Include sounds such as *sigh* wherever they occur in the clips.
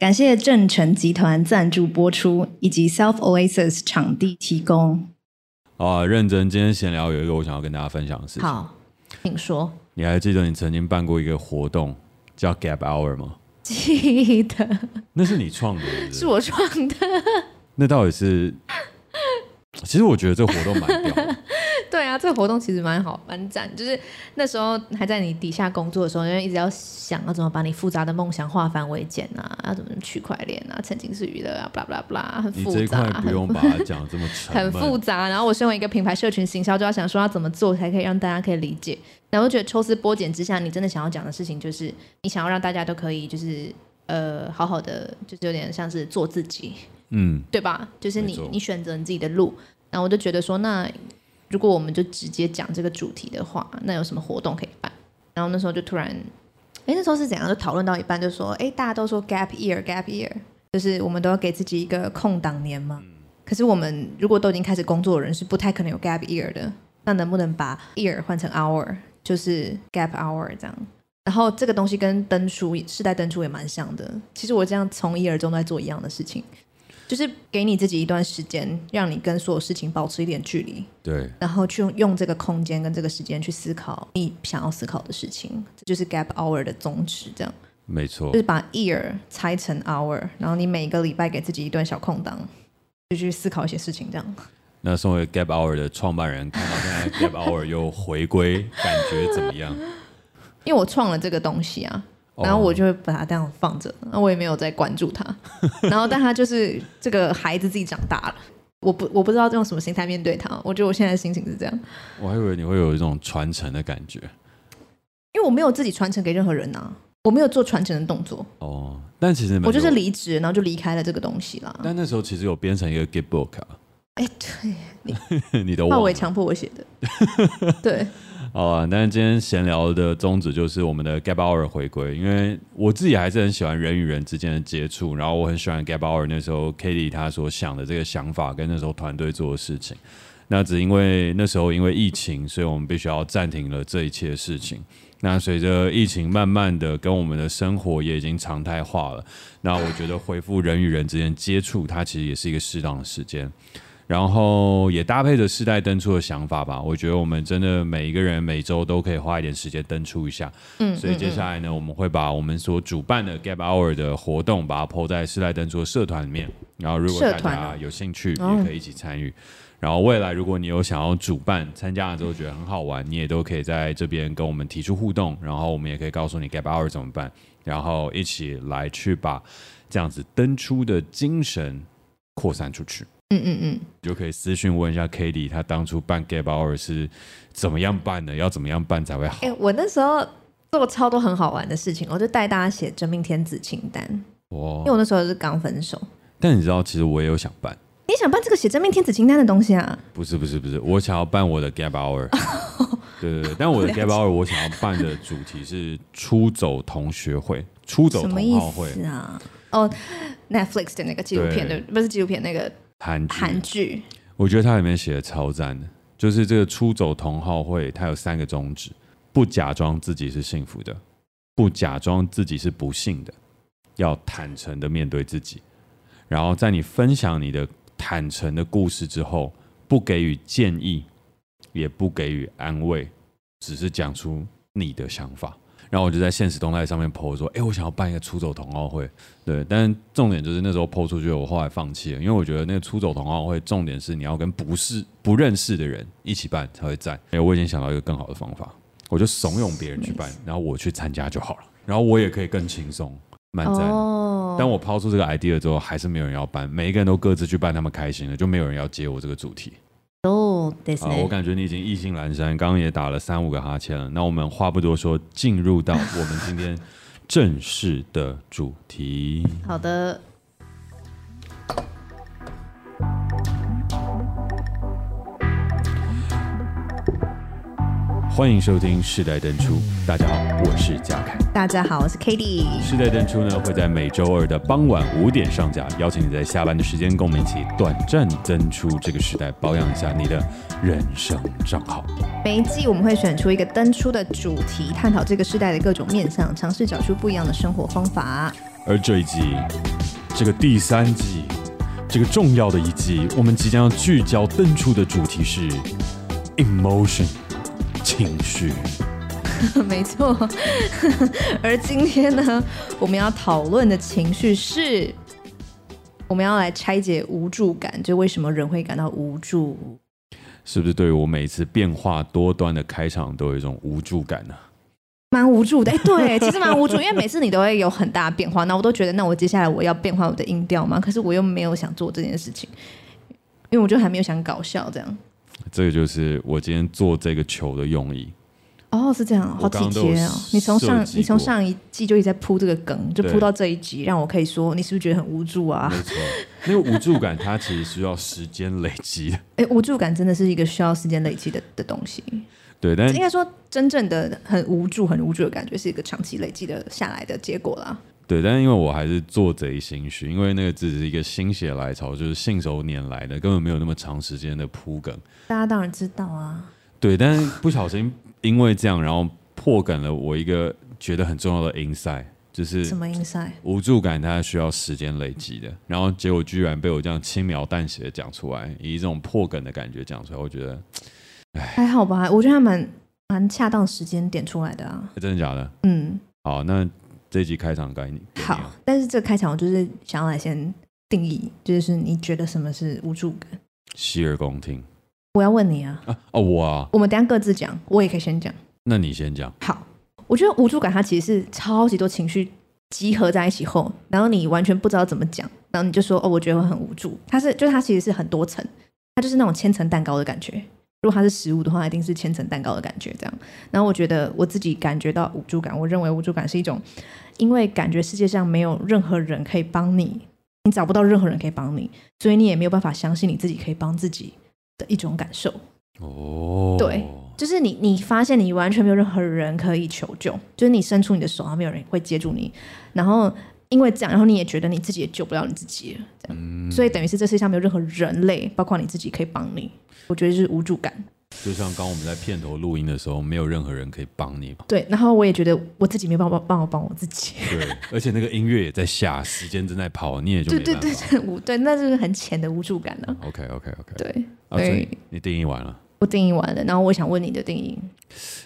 感谢正成集团赞助播出，以及 Self Oasis 场地提供。啊，认真，今天闲聊有一个我想要跟大家分享的事情。好，请说。你还记得你曾经办过一个活动叫 Gap Hour 吗？记得。那是你创的是是？是我创的。那到底是？其实我觉得这个活动蛮屌的。*laughs* *laughs* 对啊，这个活动其实蛮好，蛮赞。就是那时候还在你底下工作的时候，因为一直要想要怎么把你复杂的梦想化繁为简啊，要怎么区块链啊、曾经是娱乐啊，巴拉巴拉巴拉，很复杂。你这一块不用把它讲这么沉。*laughs* 很复杂。然后我身为一个品牌社群行销，就要想说要怎么做才可以让大家可以理解。然后我觉得抽丝剥茧之下，你真的想要讲的事情，就是你想要让大家都可以，就是呃，好好的，就是有点像是做自己，嗯，对吧？就是你你选择你自己的路。然后我就觉得说，那。如果我们就直接讲这个主题的话，那有什么活动可以办？然后那时候就突然，哎，那时候是怎样？就讨论到一半，就说，哎，大家都说 gap year，gap year，就是我们都要给自己一个空档年嘛。可是我们如果都已经开始工作的人，是不太可能有 gap year 的。那能不能把 year 换成 hour，就是 gap hour 这样？然后这个东西跟登出世代登出也蛮像的。其实我这样从一而终在做一样的事情。就是给你自己一段时间，让你跟所有事情保持一点距离，对，然后去用这个空间跟这个时间去思考你想要思考的事情，这就是 Gap Hour 的宗旨，这样，没错，就是把 Year 拆成 Hour，然后你每个礼拜给自己一段小空档，就去思考一些事情，这样。那身为 Gap Hour 的创办人，看到现在 Gap Hour 又回归，感觉怎么样？*laughs* 因为我创了这个东西啊。然后我就会把它这样放着，那我也没有再关注他。*laughs* 然后，但他就是这个孩子自己长大了，我不我不知道用什么心态面对他。我觉得我现在的心情是这样。我还以为你会有一种传承的感觉，因为我没有自己传承给任何人呐，我没有做传承的动作。哦，但其实我就是离职，然后就离开了这个东西啦。但那时候其实有编成一个 Gitbook 啊。哎，对，你 *laughs* 你的话我也强迫我写的，*laughs* 对。好啊，但是今天闲聊的宗旨就是我们的 Gap Hour 回归，因为我自己还是很喜欢人与人之间的接触，然后我很喜欢 Gap Hour 那时候 Katie 她所想的这个想法跟那时候团队做的事情。那只因为那时候因为疫情，所以我们必须要暂停了这一切事情。那随着疫情慢慢的跟我们的生活也已经常态化了，那我觉得恢复人与人之间接触，它其实也是一个适当的时间。然后也搭配着世代登出的想法吧，我觉得我们真的每一个人每周都可以花一点时间登出一下。嗯，所以接下来呢，我们会把我们所主办的 Gap Hour 的活动，把它 po 在世代登出的社团里面。然后如果大家有兴趣，也可以一起参与。然后未来如果你有想要主办，参加了之后觉得很好玩，你也都可以在这边跟我们提出互动。然后我们也可以告诉你 Gap Hour 怎么办，然后一起来去把这样子登出的精神扩散出去。嗯嗯嗯，就可以私讯问一下 Katie，他当初办 Gap Hour 是怎么样办的？要怎么样办才会好？哎、欸，我那时候做超多很好玩的事情，我就带大家写真命天子清单。哇！因为我那时候是刚分手。但你知道，其实我也有想办。你想办这个写真命天子清单的东西啊？不是不是不是，我想要办我的 Gap Hour。*laughs* 对对对，但我的 Gap Hour 我想要办的主题是出走同学会，出走同好会是啊。哦，Netflix 的那个纪录片对，不是纪录片那个。韩韩剧，我觉得它里面写的超赞的，就是这个出走同好会，它有三个宗旨：不假装自己是幸福的，不假装自己是不幸的，要坦诚的面对自己。然后在你分享你的坦诚的故事之后，不给予建议，也不给予安慰，只是讲出你的想法。然后我就在现实动态上面 po 说，哎，我想要办一个出走同奥会，对，但重点就是那时候 po 出去，我后来放弃了，因为我觉得那个出走同奥会重点是你要跟不是不认识的人一起办才会赞。哎，我已经想到一个更好的方法，我就怂恿别人去办，然后我去参加就好了，然后我也可以更轻松，蛮赞。哦。但我抛出这个 idea 之后，还是没有人要办，每一个人都各自去办，他们开心了，就没有人要接我这个主题。哦，好，我感觉你已经意兴阑珊，刚刚也打了三五个哈欠了。那我们话不多说，进入到我们今天正式的主题。好的。欢迎收听世代登出，大家好，我是嘉凯。大家好，我是 Katie。世代登出呢会在每周二的傍晚五点上架，邀请你在下班的时间跟我们一起短暂登出这个时代，保养一下你的人生账号。每一季我们会选出一个登出的主题，探讨这个时代的各种面向，尝试找出不一样的生活方法。而这一季，这个第三季，这个重要的一季，我们即将要聚焦登出的主题是 emotion 情绪。*laughs* 没错，*laughs* 而今天呢，我们要讨论的情绪是，我们要来拆解无助感，就为什么人会感到无助？是不是对于我每次变化多端的开场都有一种无助感呢、啊？蛮无助的，哎，对，*laughs* 其实蛮无助，因为每次你都会有很大的变化，那我都觉得，那我接下来我要变换我的音调吗？可是我又没有想做这件事情，因为我就还没有想搞笑这样。这个就是我今天做这个球的用意。哦，是这样，好体贴哦！你从上你从上一季就一直在铺这个梗，就铺到这一集，让我可以说你是不是觉得很无助啊？没错，那个无助感它其实需要时间累积的。*laughs* 哎，无助感真的是一个需要时间累积的的东西。对，但应该说真正的很无助、很无助的感觉是一个长期累积的下来的结果啦。对，但是因为我还是做贼心虚，因为那个只是一个心血来潮，就是信手拈来的，根本没有那么长时间的铺梗。大家当然知道啊。对，但是不小心。因为这样，然后破梗了我一个觉得很重要的 insight，就是什么 insight？无助感它需要时间累积的，然后结果居然被我这样轻描淡写的讲出来，以一种破梗的感觉讲出来，我觉得，哎，还好吧？我觉得还蛮蛮恰当时间点出来的啊。真的假的？嗯。好，那这一集开场该你。好，但是这个开场我就是想要来先定义，就是你觉得什么是无助感？洗耳恭听。我要问你啊！啊哦，我啊，我们等下各自讲，我也可以先讲。那你先讲。好，我觉得无助感它其实是超级多情绪集合在一起后，然后你完全不知道怎么讲，然后你就说哦，我觉得我很无助。它是，就是它其实是很多层，它就是那种千层蛋糕的感觉。如果它是食物的话，一定是千层蛋糕的感觉这样。然后我觉得我自己感觉到无助感，我认为无助感是一种，因为感觉世界上没有任何人可以帮你，你找不到任何人可以帮你，所以你也没有办法相信你自己可以帮自己。的一种感受哦，对，就是你，你发现你完全没有任何人可以求救，就是你伸出你的手，然后没有人会接住你，然后因为这样，然后你也觉得你自己也救不了你自己了，这样，嗯，所以等于是这世界上没有任何人类，包括你自己可以帮你，我觉得就是无助感。就像刚我们在片头录音的时候，没有任何人可以帮你嘛。对，然后我也觉得我自己没办法帮我帮我自己。*laughs* 对，而且那个音乐也在下，时间正在跑，你也就没办法。对对对，无对，那就是很浅的无助感了。OK OK OK。对，啊，所以你定义完了？我定义完了，然后我想问你的定义。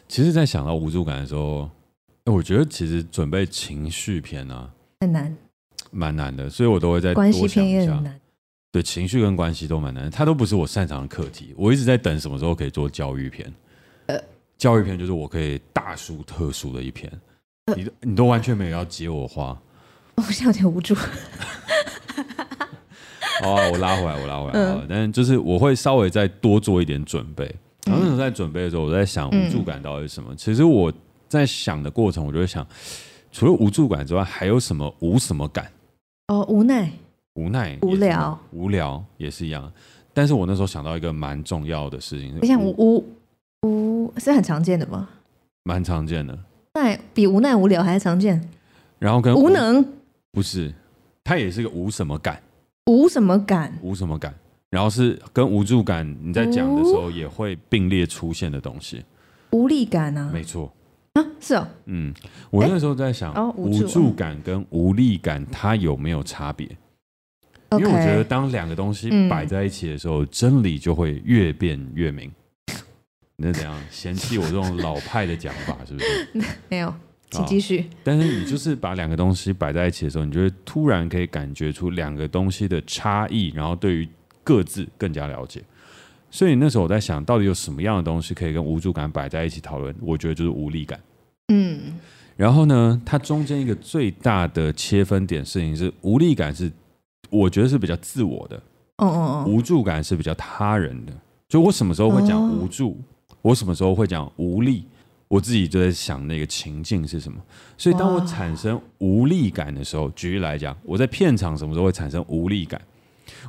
其实，在想到无助感的时候，我觉得其实准备情绪片啊很难，蛮难的，所以我都会在关系片也很难。对，情绪跟关系都蛮难，它都不是我擅长的课题。我一直在等什么时候可以做教育片。呃，教育片就是我可以大书特书的一篇。呃、你你都完全没有要接我话，*laughs* 我现在有点无助。*laughs* 好啊，我拉回来，我拉回来。嗯、但就是我会稍微再多做一点准备。然后那时候在准备的时候，我在想无助感到底是什么？嗯、其实我在想的过程，我就会想，除了无助感之外，还有什么无什么感？哦，无奈。无奈、无聊、无聊也是一样，但是我那时候想到一个蛮重要的事情，你想无无是很常见的吗？蛮常见的，那比无奈无聊还常见。然后跟无能。不是，它也是个无什么感，无什么感，无什么感。然后是跟无助感，你在讲的时候也会并列出现的东西，无力感啊，没错。啊，是哦，嗯，我那时候在想，无助感跟无力感它有没有差别？因为我觉得，当两个东西摆在一起的时候，嗯、真理就会越变越明。*laughs* 你是怎样嫌弃我这种老派的讲法？是不是？*laughs* 没有，请继续。但是你就是把两个东西摆在一起的时候，你就会突然可以感觉出两个东西的差异，然后对于各自更加了解。所以那时候我在想，到底有什么样的东西可以跟无助感摆在一起讨论？我觉得就是无力感。嗯。然后呢，它中间一个最大的切分点事情是，无力感是。我觉得是比较自我的，哦哦哦，无助感是比较他人的。就我什么时候会讲无助，oh. 我什么时候会讲无力，我自己就在想那个情境是什么。所以当我产生无力感的时候，举例来讲，我在片场什么时候会产生无力感？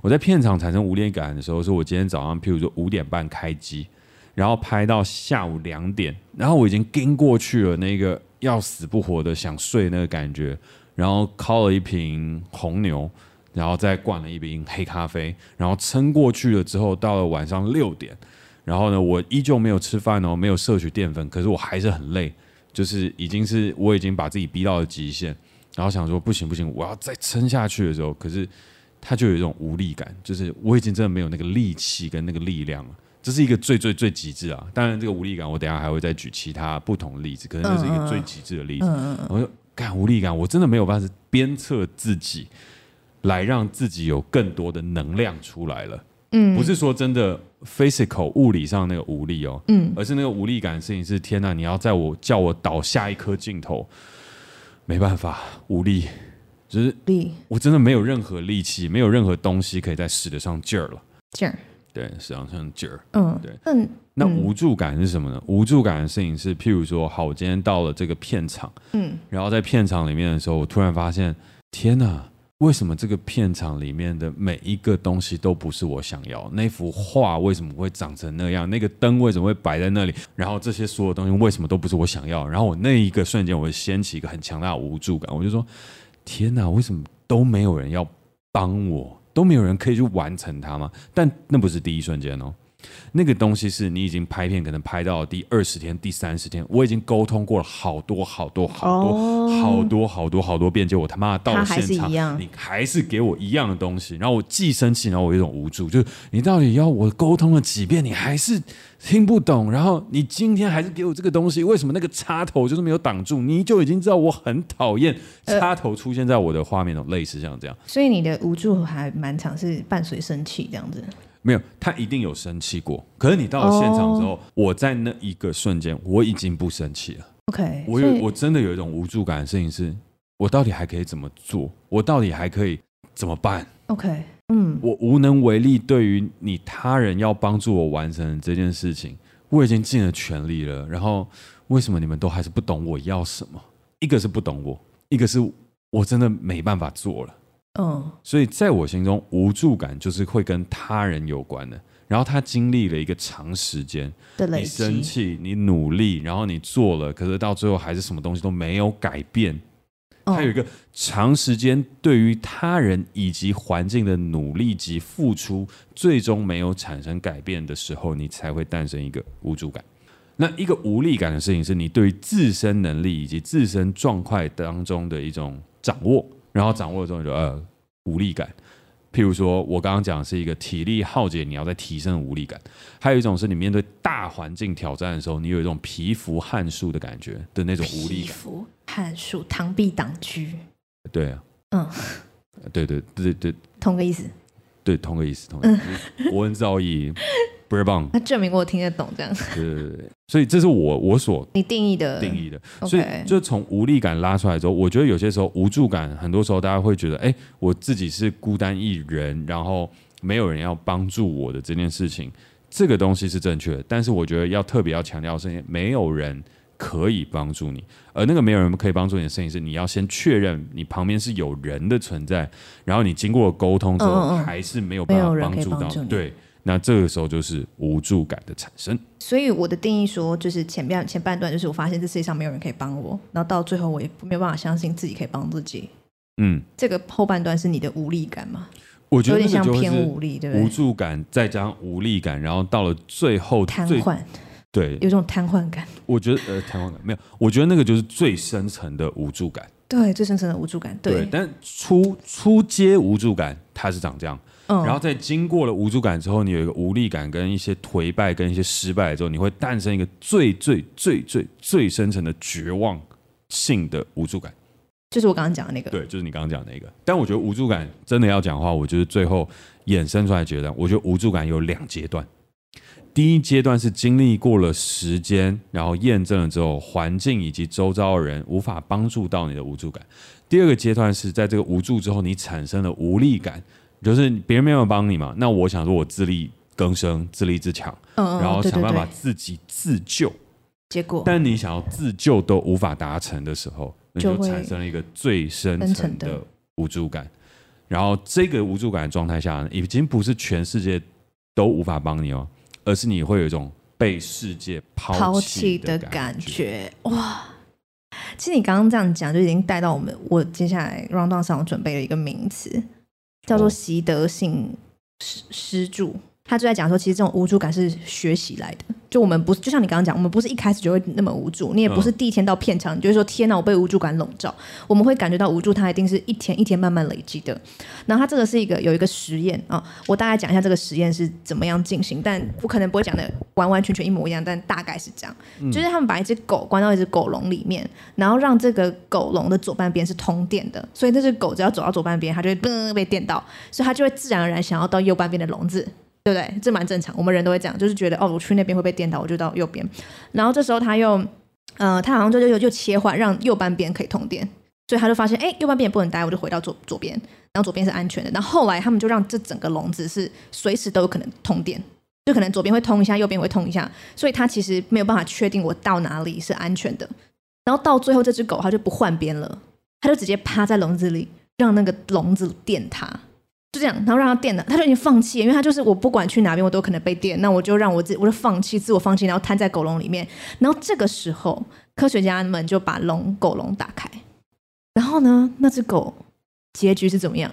我在片场产生无力感的时候，是我今天早上，譬如说五点半开机，然后拍到下午两点，然后我已经跟过去了那个要死不活的想睡那个感觉，然后靠了一瓶红牛。然后再灌了一杯黑咖啡，然后撑过去了之后，到了晚上六点，然后呢，我依旧没有吃饭哦，没有摄取淀粉，可是我还是很累，就是已经是我已经把自己逼到了极限，然后想说不行不行，我要再撑下去的时候，可是他就有一种无力感，就是我已经真的没有那个力气跟那个力量了。这是一个最最最极致啊！当然，这个无力感我等下还会再举其他不同的例子，可能这是一个最极致的例子。嗯嗯、我就干无力感，我真的没有办法鞭策自己来让自己有更多的能量出来了。嗯，不是说真的 physical 物理上那个无力哦，嗯，而是那个无力感的事情是天呐！你要在我叫我倒下一颗镜头，没办法，无力，就是力，我真的没有任何力气，没有任何东西可以再使得上劲儿了，劲儿。对，实际上像劲儿。嗯，对。嗯，那无助感是什么呢？无助感的事情是，譬如说，好，我今天到了这个片场，嗯，然后在片场里面的时候，我突然发现，天哪，为什么这个片场里面的每一个东西都不是我想要？那幅画为什么会长成那样？那个灯为什么会摆在那里？然后这些所有东西为什么都不是我想要？然后我那一个瞬间，我会掀起一个很强大的无助感。我就说，天哪，为什么都没有人要帮我？都没有人可以去完成它吗？但那不是第一瞬间哦。那个东西是你已经拍片，可能拍到第二十天、第三十天，我已经沟通过了好多好多好多、oh, 好多好多好多遍，结果我他妈到了现场，还你还是给我一样的东西，然后我既生气，然后我有一种无助，就是你到底要我沟通了几遍，你还是听不懂，然后你今天还是给我这个东西，为什么那个插头就是没有挡住？你就已经知道我很讨厌插头出现在我的画面中，类似像这样。所以你的无助还蛮常是伴随生气这样子。没有，他一定有生气过。可是你到了现场之后，oh. 我在那一个瞬间，我已经不生气了。OK，我有，我真的有一种无助感的事情是，我到底还可以怎么做？我到底还可以怎么办？OK，嗯，我无能为力。对于你他人要帮助我完成这件事情，我已经尽了全力了。然后为什么你们都还是不懂我要什么？一个是不懂我，一个是我真的没办法做了。嗯，所以在我心中，无助感就是会跟他人有关的。然后他经历了一个长时间的累积，你生气，你努力，然后你做了，可是到最后还是什么东西都没有改变。他有一个长时间对于他人以及环境的努力及付出，最终没有产生改变的时候，你才会诞生一个无助感。那一个无力感的事情，是你对于自身能力以及自身状况当中的一种掌握。然后掌握了之后就呃无力感，譬如说我刚刚讲的是一个体力耗竭，你要在提升的无力感；还有一种是你面对大环境挑战的时候，你有一种皮肤汗数的感觉的那种无力感。皮肤汗数，螳臂挡车。对啊，嗯，对对对对对，同个意思。对，同个意思，同个意思。嗯、国文造诣。不是棒，那证明我听得懂这样。对对对，所以这是我我所你定义的定义的，所以就从无力感拉出来之后，我觉得有些时候无助感，很多时候大家会觉得，哎，我自己是孤单一人，然后没有人要帮助我的这件事情，这个东西是正确的。但是我觉得要特别要强调的是，没有人可以帮助你，而那个没有人可以帮助你的事情是，你要先确认你旁边是有人的存在，然后你经过沟通之后，还是没有办法帮助到你，对。那这个时候就是无助感的产生。所以我的定义说，就是前半前半段，就是我发现这世界上没有人可以帮我，然后到最后我也没有办法相信自己可以帮自己。嗯，这个后半段是你的无力感吗？我觉得有点像偏无力，对不对？无助感再加上无力感，然后到了最后瘫痪，对，有种瘫痪感。我觉得呃，瘫痪感没有，我觉得那个就是最深层的无助感。对，最深层的无助感。对，对但初初阶无助感它是长这样。然后在经过了无助感之后，你有一个无力感跟一些颓败跟一些失败之后，你会诞生一个最最最最最深层的绝望性的无助感，就是我刚刚讲的那个。对，就是你刚刚讲的那个。但我觉得无助感真的要讲的话，我就是最后衍生出来阶段，我觉得无助感有两阶段。第一阶段是经历过了时间，然后验证了之后，环境以及周遭的人无法帮助到你的无助感。第二个阶段是在这个无助之后，你产生了无力感。就是别人没有帮你嘛，那我想说，我自力更生，自立自强，嗯，然后想办法自己自救。结果，但你想要自救都无法达成的时候，那就产生了一个最深层的无助感。然后，这个无助感的状态下，已经不是全世界都无法帮你哦，而是你会有一种被世界抛弃的感觉。哇！其实你刚刚这样讲，就已经带到我们我接下来 rundown 上我准备了一个名词。叫做习得性失失助，他就在讲说，其实这种无助感是学习来的，就我们不是，就像你刚刚讲，我们不是一开始就会那么无助，你也不是第一天到片场，你就会说天哪，我被无助感笼罩。我们会感觉到无助，它一定是一天一天慢慢累积的。然后它这个是一个有一个实验啊，我大概讲一下这个实验是怎么样进行，但我可能不会讲的完完全全一模一样，但大概是这样，嗯、就是他们把一只狗关到一只狗笼里面，然后让这个狗笼的左半边是通电的，所以那只狗只要走到左半边，它就会嘣被电到，所以它就会自然而然想要到右半边的笼子。对不对？这蛮正常，我们人都会这样，就是觉得哦，我去那边会被电到，我就到右边。然后这时候他又，呃，他好像就就就切换，让右半边可以通电，所以他就发现，哎，右半边也不能待，我就回到左左边，然后左边是安全的。然后后来他们就让这整个笼子是随时都有可能通电，就可能左边会通一下，右边会通一下，所以他其实没有办法确定我到哪里是安全的。然后到最后，这只狗它就不换边了，它就直接趴在笼子里，让那个笼子电它。就这样，然后让他电了，他就已经放弃，因为他就是我不管去哪边，我都可能被电，那我就让我自，我就放弃，自我放弃，然后瘫在狗笼里面。然后这个时候，科学家们就把笼狗笼打开，然后呢，那只狗结局是怎么样？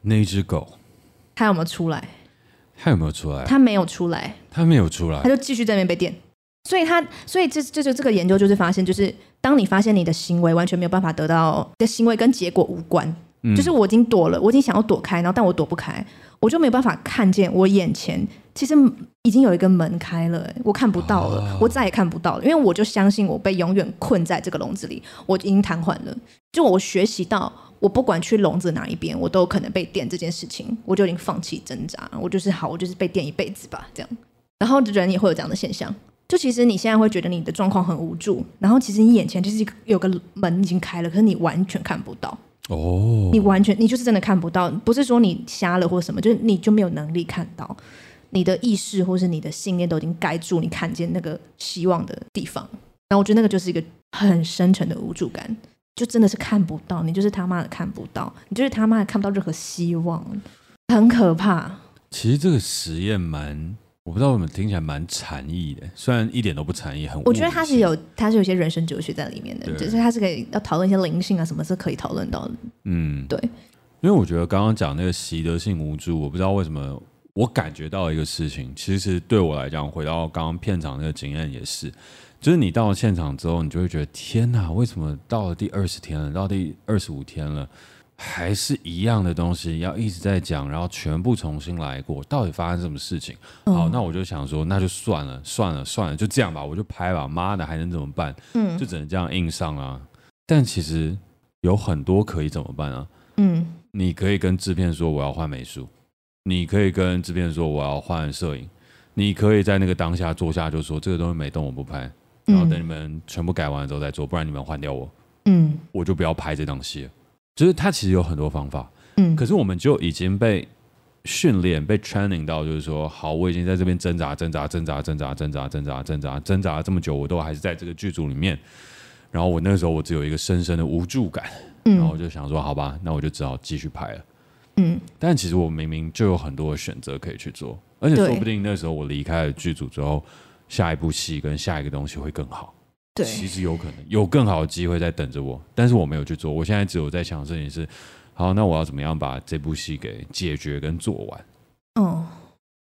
那只狗，它有没有出来？它有没有出来？它没有出来，它没有出来，它就继续在那边被电。所以它，所以这这就这个研究就是发现，就是当你发现你的行为完全没有办法得到的行为跟结果无关。就是我已经躲了，我已经想要躲开，然后但我躲不开，我就没有办法看见我眼前其实已经有一个门开了，我看不到了，哦、我再也看不到了，因为我就相信我被永远困在这个笼子里，我已经瘫痪了。就我学习到，我不管去笼子哪一边，我都有可能被电这件事情，我就已经放弃挣扎，我就是好，我就是被电一辈子吧，这样。然后人也会有这样的现象，就其实你现在会觉得你的状况很无助，然后其实你眼前就是有个门已经开了，可是你完全看不到。哦，oh. 你完全你就是真的看不到，不是说你瞎了或什么，就是你就没有能力看到，你的意识或是你的信念都已经盖住你看见那个希望的地方。然后我觉得那个就是一个很深沉的无助感，就真的是看不到，你就是他妈的看不到，你就是他妈的看不到任何希望，很可怕。其实这个实验蛮。我不知道为什么听起来蛮禅意的，虽然一点都不禅意，很。我觉得它是有，它是有些人生哲学在里面的，对就是它是可以要讨论一些灵性啊，什么是可以讨论到的。嗯，对。因为我觉得刚刚讲那个习得性无助，我不知道为什么我感觉到一个事情，其实对我来讲，回到刚刚片场那个经验也是，就是你到了现场之后，你就会觉得天哪，为什么到了第二十天了，到第二十五天了？还是一样的东西，要一直在讲，然后全部重新来过，到底发生什么事情？嗯、好，那我就想说，那就算了，算了，算了，就这样吧，我就拍吧。妈的，还能怎么办？嗯，就只能这样硬上啊。但其实有很多可以怎么办啊？嗯，你可以跟制片说我要换美术，你可以跟制片说我要换摄影，你可以在那个当下坐下就说这个东西没动，我不拍，然后等你们全部改完之后再做，不然你们换掉我，嗯，我就不要拍这档戏了。就是他其实有很多方法，嗯，可是我们就已经被训练、被 training 到，就是说，好，我已经在这边挣扎、挣扎、挣扎、挣扎、挣扎、挣扎、挣扎、挣扎了这么久，我都还是在这个剧组里面。然后我那个时候我只有一个深深的无助感，嗯然后我就想说，好吧，那我就只好继续拍了，嗯。但其实我明明就有很多的选择可以去做，而且说不定那时候我离开了剧组之后，下一部戏跟下一个东西会更好。对，其实有可能有更好的机会在等着我，但是我没有去做。我现在只有在想的事情是，好，那我要怎么样把这部戏给解决跟做完？哦，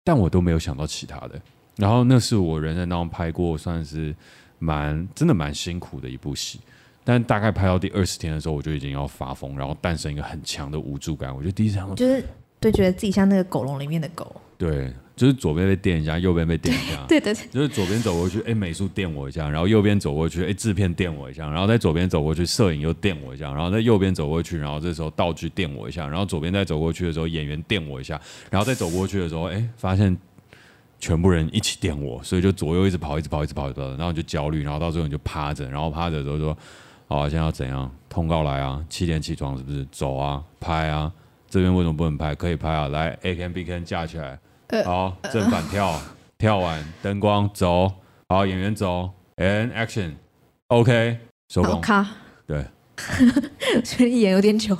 但我都没有想到其他的。然后那是我人生当中拍过算是蛮真的蛮辛苦的一部戏，但大概拍到第二十天的时候，我就已经要发疯，然后诞生一个很强的无助感。我觉得第一场就是对，觉得自己像那个狗笼里面的狗。对。就是左边被电一下，右边被电一下。*laughs* 对的，就是左边走过去，哎，美术电我一下，然后右边走过去，哎，制片电我一下，然后在左边走过去，摄影又电我一下，然后在右边走过去，然后这时候道具电我一下，然后左边再走过去的时候，演员电我一下，然后再走过去的时候，哎，发现全部人一起电我，所以就左右一直跑，一直跑，一直跑，一直跑，然后就焦虑，然后到最后你就趴着，然后趴着的时候说，好啊，现在要怎样？通告来啊，七点起床是不是？走啊，拍啊，这边为什么不能拍？可以拍啊，来，A can B can 架起来。好，正反跳，呃、跳完灯光走，好，演员走，and action，OK，收工。卡，对，*laughs* 所以演有点久。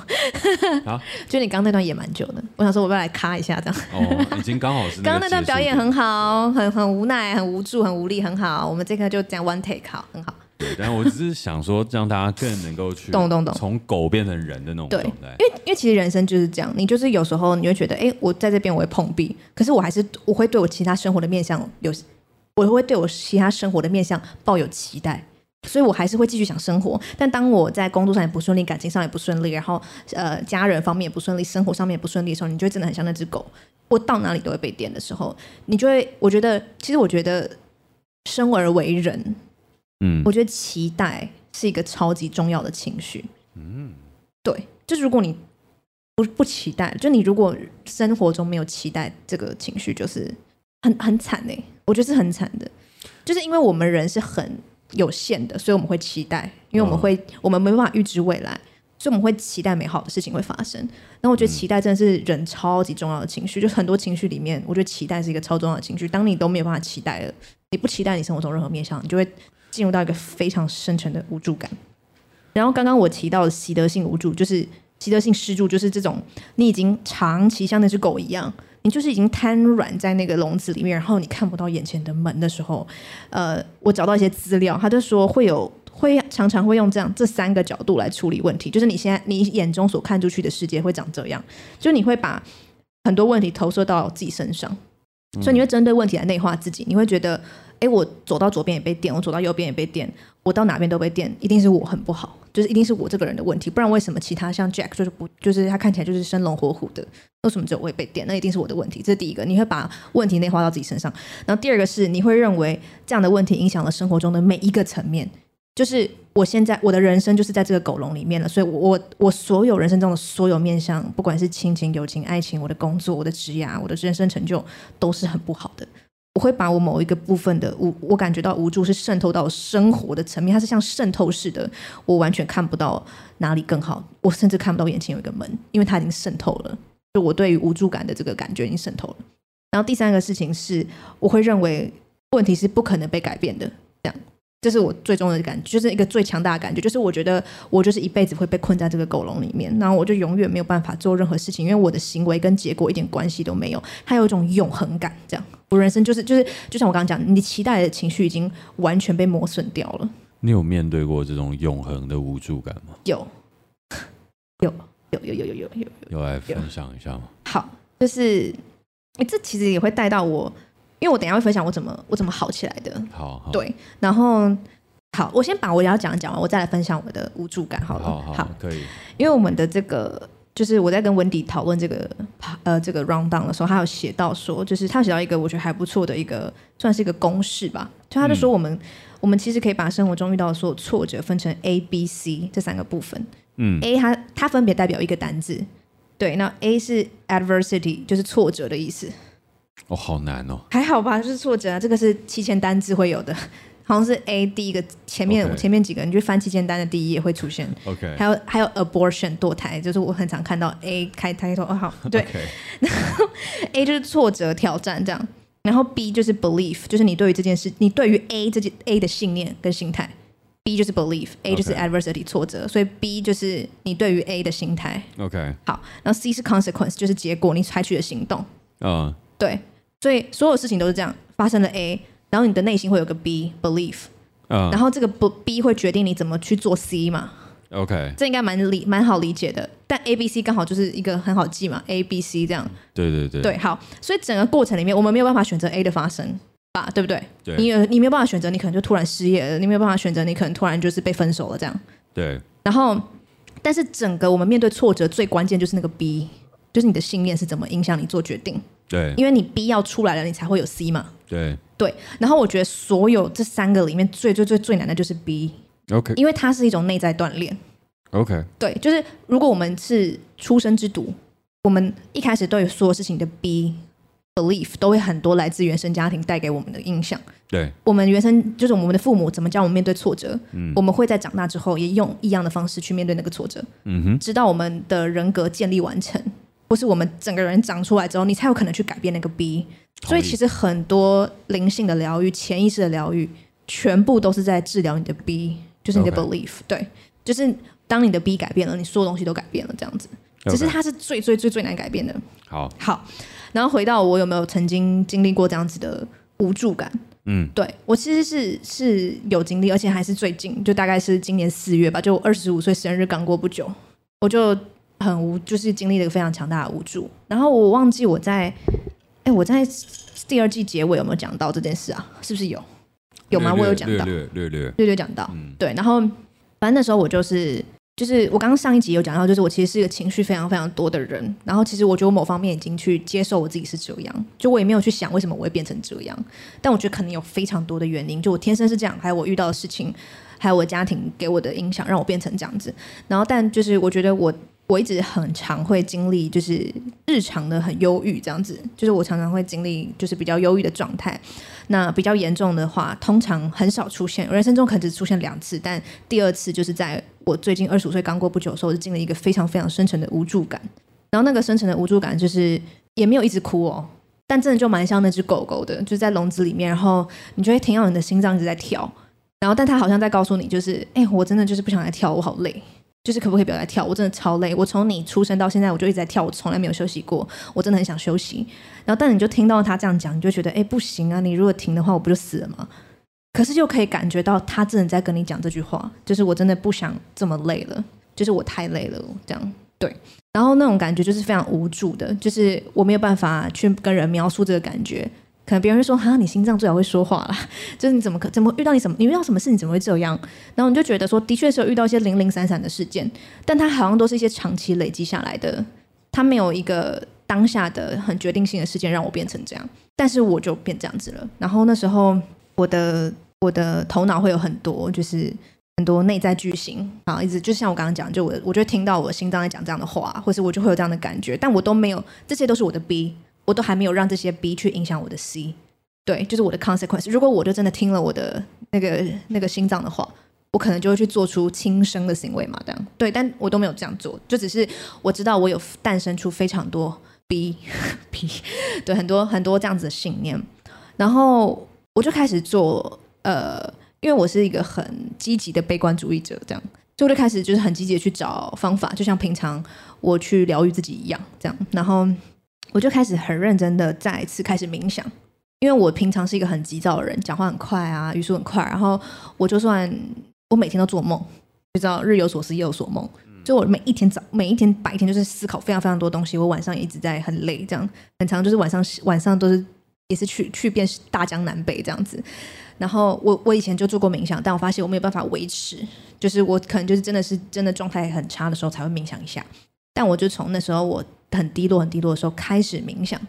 啊，*laughs* 就你刚刚那段演蛮久的，我想说我要来卡一下这样。哦，已经刚好是。*laughs* 刚刚那段表演很好，很很无奈，很无助，很无力，很好。我们这个就讲 one take，好，很好。对，但我只是想说，让大家更能够去懂懂懂，从狗变成人的那种状态。对，因为因为其实人生就是这样，你就是有时候你会觉得，哎，我在这边我会碰壁，可是我还是我会对我其他生活的面向有我会对我其他生活的面向抱有期待，所以我还是会继续想生活。但当我在工作上也不顺利，感情上也不顺利，然后呃家人方面也不顺利，生活上面也不顺利的时候，你就会真的很像那只狗，我到哪里都会被电的时候，你就会，我觉得，其实我觉得生而为人，嗯，我觉得期待是一个超级重要的情绪，嗯，对，就是如果你。不不期待，就你如果生活中没有期待，这个情绪就是很很惨哎、欸，我觉得是很惨的，就是因为我们人是很有限的，所以我们会期待，因为我们会、哦、我们没办法预知未来，所以我们会期待美好的事情会发生。然后我觉得期待真的是人超级重要的情绪，嗯、就很多情绪里面，我觉得期待是一个超重要的情绪。当你都没有办法期待了，你不期待你生活中任何面向，你就会进入到一个非常深沉的无助感。然后刚刚我提到的习得性无助，就是。习得性失助就是这种，你已经长期像那只狗一样，你就是已经瘫软在那个笼子里面，然后你看不到眼前的门的时候，呃，我找到一些资料，他就说会有会常常会用这样这三个角度来处理问题，就是你现在你眼中所看出去的世界会长这样，就你会把很多问题投射到自己身上，所以你会针对问题来内化自己，你会觉得。哎，我走到左边也被电，我走到右边也被电，我到哪边都被电，一定是我很不好，就是一定是我这个人的问题，不然为什么其他像 Jack 就是不，就是他看起来就是生龙活虎的，为什么只有我会被电？那一定是我的问题，这是第一个，你会把问题内化到自己身上。然后第二个是，你会认为这样的问题影响了生活中的每一个层面，就是我现在我的人生就是在这个狗笼里面了，所以我我我所有人生中的所有面向，不管是亲情、友情、爱情，我的工作、我的职业、我的人生成就，都是很不好的。会把我某一个部分的无，我感觉到无助是渗透到生活的层面，它是像渗透似的，我完全看不到哪里更好，我甚至看不到眼前有一个门，因为它已经渗透了。就我对于无助感的这个感觉已经渗透了。然后第三个事情是，我会认为问题是不可能被改变的，这样。这是我最终的感觉，就是一个最强大的感觉，就是我觉得我就是一辈子会被困在这个狗笼里面，然后我就永远没有办法做任何事情，因为我的行为跟结果一点关系都没有，它有一种永恒感，这样。我人生就是就是，就像我刚刚讲，你期待的情绪已经完全被磨损掉了。你有面对过这种永恒的无助感吗？有，有，有，有，有，有，有，有，有来分享一下吗？好，就是，这其实也会带到我。因为我等一下会分享我怎么我怎么好起来的，好，好，对，然后好，我先把我要讲讲完，我再来分享我的无助感，好了，好，可以。因为我们的这个就是我在跟温迪讨论这个呃这个 round down 的时候，他有写到说，就是他有写到一个我觉得还不错的一个算是一个公式吧，就他就说我们、嗯、我们其实可以把生活中遇到的所有挫折分成 A、B、C 这三个部分，嗯，A 它它分别代表一个单字，对，那 A 是 adversity，就是挫折的意思。哦，好难哦！还好吧，就是挫折啊。这个是七千单字会有的，*laughs* 好像是 A 第一个前面.前面几个，你就翻七千单的第一页会出现。OK，还有还有 abortion 堕胎，就是我很常看到 A 开开头哦，好对。*laughs* 然后 A 就是挫折挑战这样，然后 B 就是 belief，就是你对于这件事，你对于 A 这件 A 的信念跟心态。B 就是 belief，A 就是 adversity 挫折.所以 B 就是你对于 A 的心态。OK，好，然后 C 是 consequence，就是结果，你采取的行动。嗯，uh. 对。所以所有事情都是这样发生了 A，然后你的内心会有个 B belief，嗯，然后这个不 B 会决定你怎么去做 C 嘛？OK，这应该蛮理蛮好理解的。但 A B C 刚好就是一个很好记嘛，A B C 这样。对对对。对，好，所以整个过程里面我们没有办法选择 A 的发生吧？对不对？对。你有你没有办法选择，你可能就突然失业了；你没有办法选择，你可能突然就是被分手了这样。对。然后，但是整个我们面对挫折最关键就是那个 B，就是你的信念是怎么影响你做决定。对，因为你 B 要出来了，你才会有 C 嘛。对对，然后我觉得所有这三个里面最最最最难的就是 B。OK，因为它是一种内在锻炼。OK，对，就是如果我们是出生之毒，我们一开始对所有事情的 B belief 都会很多来自原生家庭带给我们的印象。对，我们原生就是我们的父母怎么教我们面对挫折，嗯，我们会在长大之后也用一样的方式去面对那个挫折，嗯哼，直到我们的人格建立完成。或是我们整个人长出来之后，你才有可能去改变那个 B。所以其实很多灵性的疗愈、潜意识的疗愈，全部都是在治疗你的 B，就是你的 belief。对，就是当你的 B 改变了，你所有东西都改变了，这样子。只是它是最最最最难改变的。好，好。然后回到我有没有曾经经历过这样子的无助感？嗯，对我其实是是有经历，而且还是最近，就大概是今年四月吧，就二十五岁生日刚过不久，我就。很无，就是经历了一个非常强大的无助。然后我忘记我在，哎，我在第二季结尾有没有讲到这件事啊？是不是有？有吗？我有讲到，略略略略略讲到。嗯对，然后反正那时候我就是。就是我刚刚上一集有讲到，就是我其实是一个情绪非常非常多的人，然后其实我觉得我某方面已经去接受我自己是这样，就我也没有去想为什么我会变成这样，但我觉得可能有非常多的原因，就我天生是这样，还有我遇到的事情，还有我家庭给我的影响，让我变成这样子。然后，但就是我觉得我。我一直很常会经历，就是日常的很忧郁这样子，就是我常常会经历，就是比较忧郁的状态。那比较严重的话，通常很少出现，人生中可能只出现两次，但第二次就是在我最近二十五岁刚过不久的时候，我就经历一个非常非常深沉的无助感。然后那个深沉的无助感，就是也没有一直哭哦，但真的就蛮像那只狗狗的，就在笼子里面，然后你就会听到你的心脏一直在跳，然后但它好像在告诉你，就是哎，我真的就是不想再跳，我好累。就是可不可以不要再跳？我真的超累。我从你出生到现在，我就一直在跳，我从来没有休息过。我真的很想休息。然后，但你就听到他这样讲，你就觉得，哎，不行啊！你如果停的话，我不就死了吗？可是就可以感觉到他真的在跟你讲这句话，就是我真的不想这么累了，就是我太累了，这样对。然后那种感觉就是非常无助的，就是我没有办法去跟人描述这个感觉。可能别人会说：“哈，你心脏最好会说话啦，*laughs* 就是你怎么可怎么遇到你什么？你遇到什么事你怎么会这样？”然后你就觉得说，的确是有遇到一些零零散散的事件，但它好像都是一些长期累积下来的，它没有一个当下的很决定性的事件让我变成这样，但是我就变这样子了。然后那时候我的我的头脑会有很多就是很多内在巨星啊，一直就像我刚刚讲，就我我就听到我心脏在讲这样的话，或是我就会有这样的感觉，但我都没有，这些都是我的 B。我都还没有让这些 B 去影响我的 C，对，就是我的 consequence。如果我就真的听了我的那个那个心脏的话，我可能就会去做出轻生的行为嘛，这样对。但我都没有这样做，就只是我知道我有诞生出非常多 B B，*laughs* 对，很多很多这样子的信念，然后我就开始做，呃，因为我是一个很积极的悲观主义者，这样，就我就开始就是很积极的去找方法，就像平常我去疗愈自己一样，这样，然后。我就开始很认真的再一次开始冥想，因为我平常是一个很急躁的人，讲话很快啊，语速很快。然后我就算我每天都做梦，就知道日有所思夜有所梦，就我每一天早每一天白天就是思考非常非常多东西，我晚上也一直在很累，这样很长就是晚上晚上都是也是去去遍大江南北这样子。然后我我以前就做过冥想，但我发现我没有办法维持，就是我可能就是真的是真的状态很差的时候才会冥想一下。但我就从那时候我。很低落、很低落的时候开始冥想，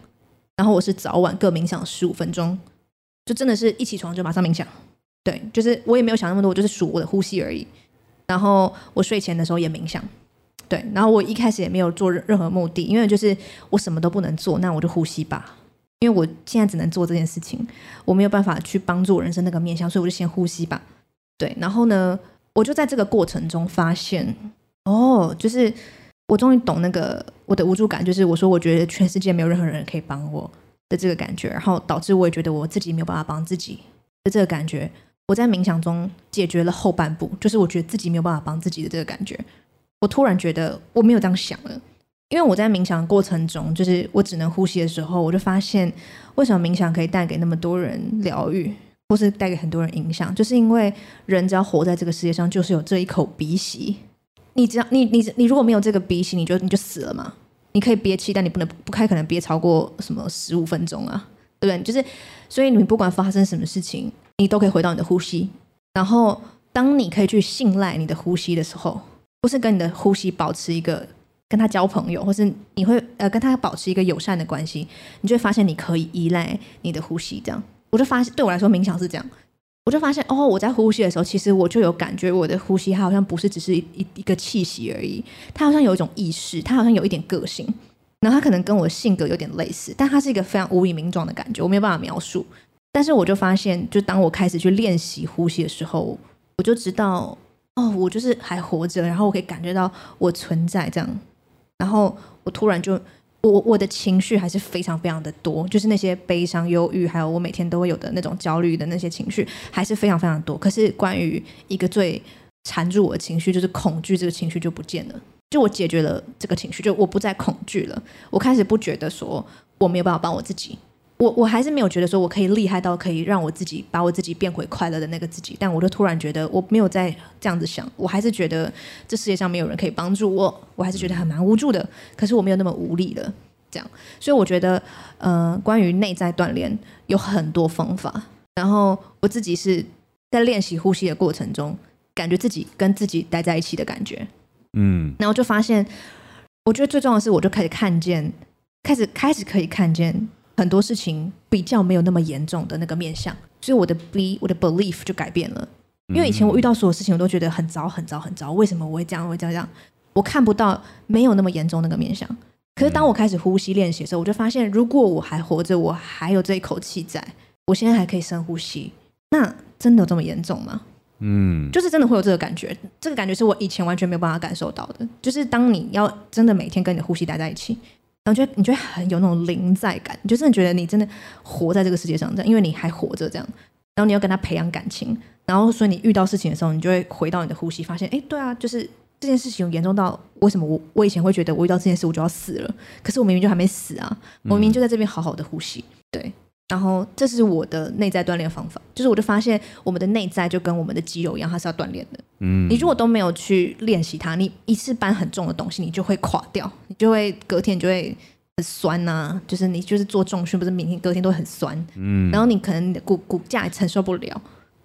然后我是早晚各冥想十五分钟，就真的是一起床就马上冥想。对，就是我也没有想那么多，我就是数我的呼吸而已。然后我睡前的时候也冥想，对。然后我一开始也没有做任何目的，因为就是我什么都不能做，那我就呼吸吧。因为我现在只能做这件事情，我没有办法去帮助人生那个面向，所以我就先呼吸吧。对，然后呢，我就在这个过程中发现，哦，就是。我终于懂那个我的无助感，就是我说我觉得全世界没有任何人可以帮我的这个感觉，然后导致我也觉得我自己没有办法帮自己的这个感觉。我在冥想中解决了后半部，就是我觉得自己没有办法帮自己的这个感觉。我突然觉得我没有这样想了，因为我在冥想的过程中，就是我只能呼吸的时候，我就发现为什么冥想可以带给那么多人疗愈，或是带给很多人影响，就是因为人只要活在这个世界上，就是有这一口鼻息。你只要你你你如果没有这个鼻息，你就你就死了嘛。你可以憋气，但你不能不太可能憋超过什么十五分钟啊，对不对？就是所以你不管发生什么事情，你都可以回到你的呼吸。然后当你可以去信赖你的呼吸的时候，不是跟你的呼吸保持一个跟他交朋友，或是你会呃跟他保持一个友善的关系，你就会发现你可以依赖你的呼吸。这样，我就发现对我来说冥想是这样。我就发现哦，我在呼吸的时候，其实我就有感觉，我的呼吸它好像不是只是一一个气息而已，它好像有一种意识，它好像有一点个性，然后它可能跟我性格有点类似，但它是一个非常无以名状的感觉，我没有办法描述。但是我就发现，就当我开始去练习呼吸的时候，我就知道哦，我就是还活着，然后我可以感觉到我存在这样，然后我突然就。我我的情绪还是非常非常的多，就是那些悲伤、忧郁，还有我每天都会有的那种焦虑的那些情绪，还是非常非常多。可是关于一个最缠住我的情绪，就是恐惧这个情绪就不见了。就我解决了这个情绪，就我不再恐惧了。我开始不觉得说我没有办法帮我自己。我我还是没有觉得说我可以厉害到可以让我自己把我自己变回快乐的那个自己，但我就突然觉得我没有在这样子想，我还是觉得这世界上没有人可以帮助我，我还是觉得很蛮无助的。可是我没有那么无力了，这样。所以我觉得，呃，关于内在锻炼有很多方法。然后我自己是在练习呼吸的过程中，感觉自己跟自己待在一起的感觉。嗯，然后就发现，我觉得最重要的是，我就开始看见，开始开始可以看见很多事情比较没有那么严重的那个面相。所以我的 be 我的 belief 就改变了。因为以前我遇到所有事情，我都觉得很糟、很糟、很糟。为什么我会这样？我会这样？这样？我看不到没有那么严重那个面相。可是当我开始呼吸练习的时候，我就发现，如果我还活着，我还有这一口气在，我现在还可以深呼吸，那真的有这么严重吗？嗯，就是真的会有这个感觉。这个感觉是我以前完全没有办法感受到的。就是当你要真的每天跟你的呼吸待在一起，然后觉得你觉得很有那种临在感，你就真的觉得你真的活在这个世界上，这样，因为你还活着这样。然后你要跟他培养感情，然后所以你遇到事情的时候，你就会回到你的呼吸，发现，哎，对啊，就是这件事情严重到为什么我我以前会觉得我遇到这件事我就要死了，可是我明明就还没死啊，我明明就在这边好好的呼吸，对。然后这是我的内在锻炼方法，就是我就发现我们的内在就跟我们的肌肉一样，它是要锻炼的。嗯，你如果都没有去练习它，你一次搬很重的东西，你就会垮掉，你就会隔天就会。很酸呐、啊，就是你就是做重训，不是明天隔天都很酸，嗯，然后你可能你的骨骨架也承受不了，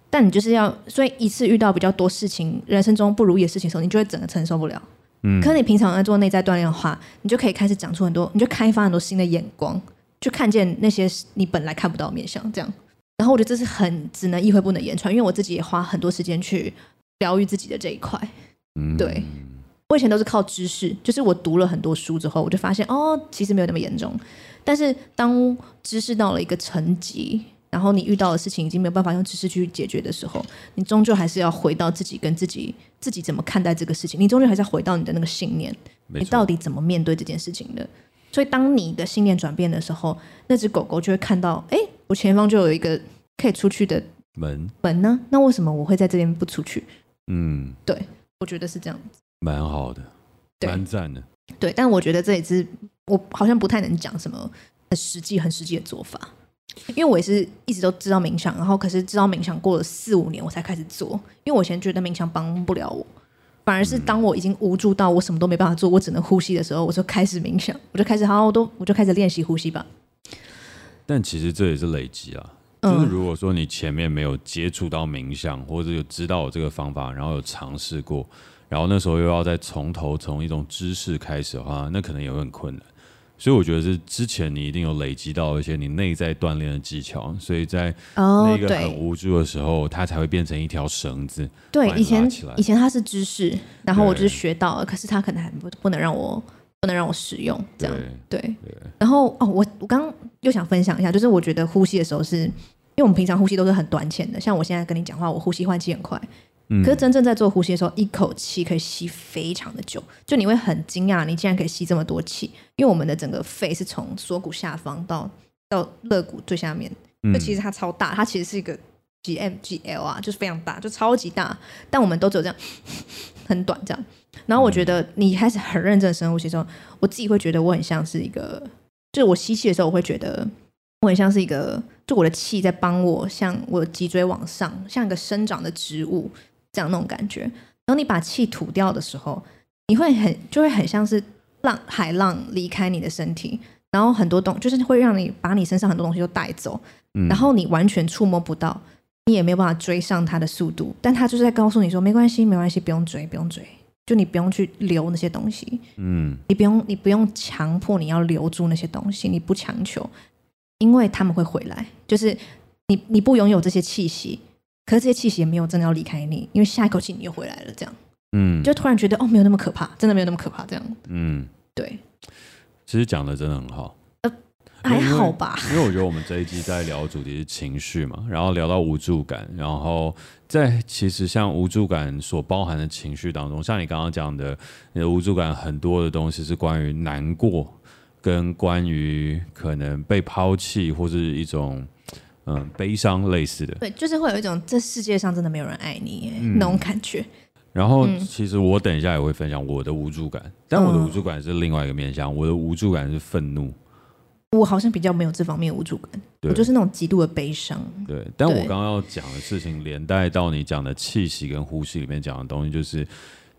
但你就是要，所以一次遇到比较多事情，人生中不如意的事情的时候，你就会整个承受不了，嗯，可是你平常在做内在锻炼的话，你就可以开始长出很多，你就开发很多新的眼光，去看见那些你本来看不到的面相，这样，然后我觉得这是很只能意会不能言传，因为我自己也花很多时间去疗愈自己的这一块，嗯，对。我以前都是靠知识，就是我读了很多书之后，我就发现哦，其实没有那么严重。但是当知识到了一个层级，然后你遇到的事情已经没有办法用知识去解决的时候，你终究还是要回到自己跟自己自己怎么看待这个事情。你终究还是要回到你的那个信念，你到底怎么面对这件事情的？所以当你的信念转变的时候，那只狗狗就会看到，哎，我前方就有一个可以出去的门门呢。那为什么我会在这边不出去？嗯，对，我觉得是这样子。蛮好的，蛮赞的。对，但我觉得这也是我好像不太能讲什么很实际、很实际的做法，因为我也是一直都知道冥想，然后可是知道冥想过了四五年我才开始做，因为我以前觉得冥想帮不了我，反而是当我已经无助到我什么都没办法做，我只能呼吸的时候，我就开始冥想，我就开始好好，我都我就开始练习呼吸吧。但其实这也是累积啊，就是如果说你前面没有接触到冥想，或者有知道我这个方法，然后有尝试过。然后那时候又要再从头从一种知识开始的话，那可能也会很困难。所以我觉得是之前你一定有累积到一些你内在锻炼的技巧，所以在那个很无助的时候，哦、它才会变成一条绳子。对，以前以前它是知识，然后我就是学到了，可是它可能还不不能让我不能让我使用这样。对，对对然后哦，我我刚刚又想分享一下，就是我觉得呼吸的时候是，因为我们平常呼吸都是很短浅的，像我现在跟你讲话，我呼吸换气很快。可是真正在做呼吸的时候，一口气可以吸非常的久，就你会很惊讶，你竟然可以吸这么多气。因为我们的整个肺是从锁骨下方到到肋骨最下面，就其实它超大，它其实是一个 G M G L 啊，就是非常大，就超级大。但我们都只有这样很短这样。然后我觉得你开始很认真深呼吸的时候，我自己会觉得我很像是一个，就是我吸气的时候，我会觉得我很像是一个，就我的气在帮我，像我的脊椎往上，像一个生长的植物。这样那种感觉，然后你把气吐掉的时候，你会很就会很像是浪海浪离开你的身体，然后很多东就是会让你把你身上很多东西都带走，嗯、然后你完全触摸不到，你也没有办法追上它的速度，但它就是在告诉你说没关系，没关系，不用追，不用追，就你不用去留那些东西，嗯，你不用你不用强迫你要留住那些东西，你不强求，因为他们会回来，就是你你不拥有这些气息。可是这些气息也没有真的要离开你，因为下一口气你又回来了，这样，嗯，就突然觉得哦，没有那么可怕，真的没有那么可怕，这样，嗯，对，其实讲的真的很好，呃，还好吧，因为我觉得我们这一季在聊主题是情绪嘛，然后聊到无助感，然后在其实像无助感所包含的情绪当中，像你刚刚讲的，你的无助感很多的东西是关于难过，跟关于可能被抛弃或是一种。嗯，悲伤类似的，对，就是会有一种这世界上真的没有人爱你，嗯、那种感觉。然后，嗯、其实我等一下也会分享我的无助感，但我的无助感是另外一个面向，嗯、我的无助感是愤怒。我好像比较没有这方面无助感，我就是那种极度的悲伤。对，但我刚刚要讲的事情连带到你讲的气息跟呼吸里面讲的东西，就是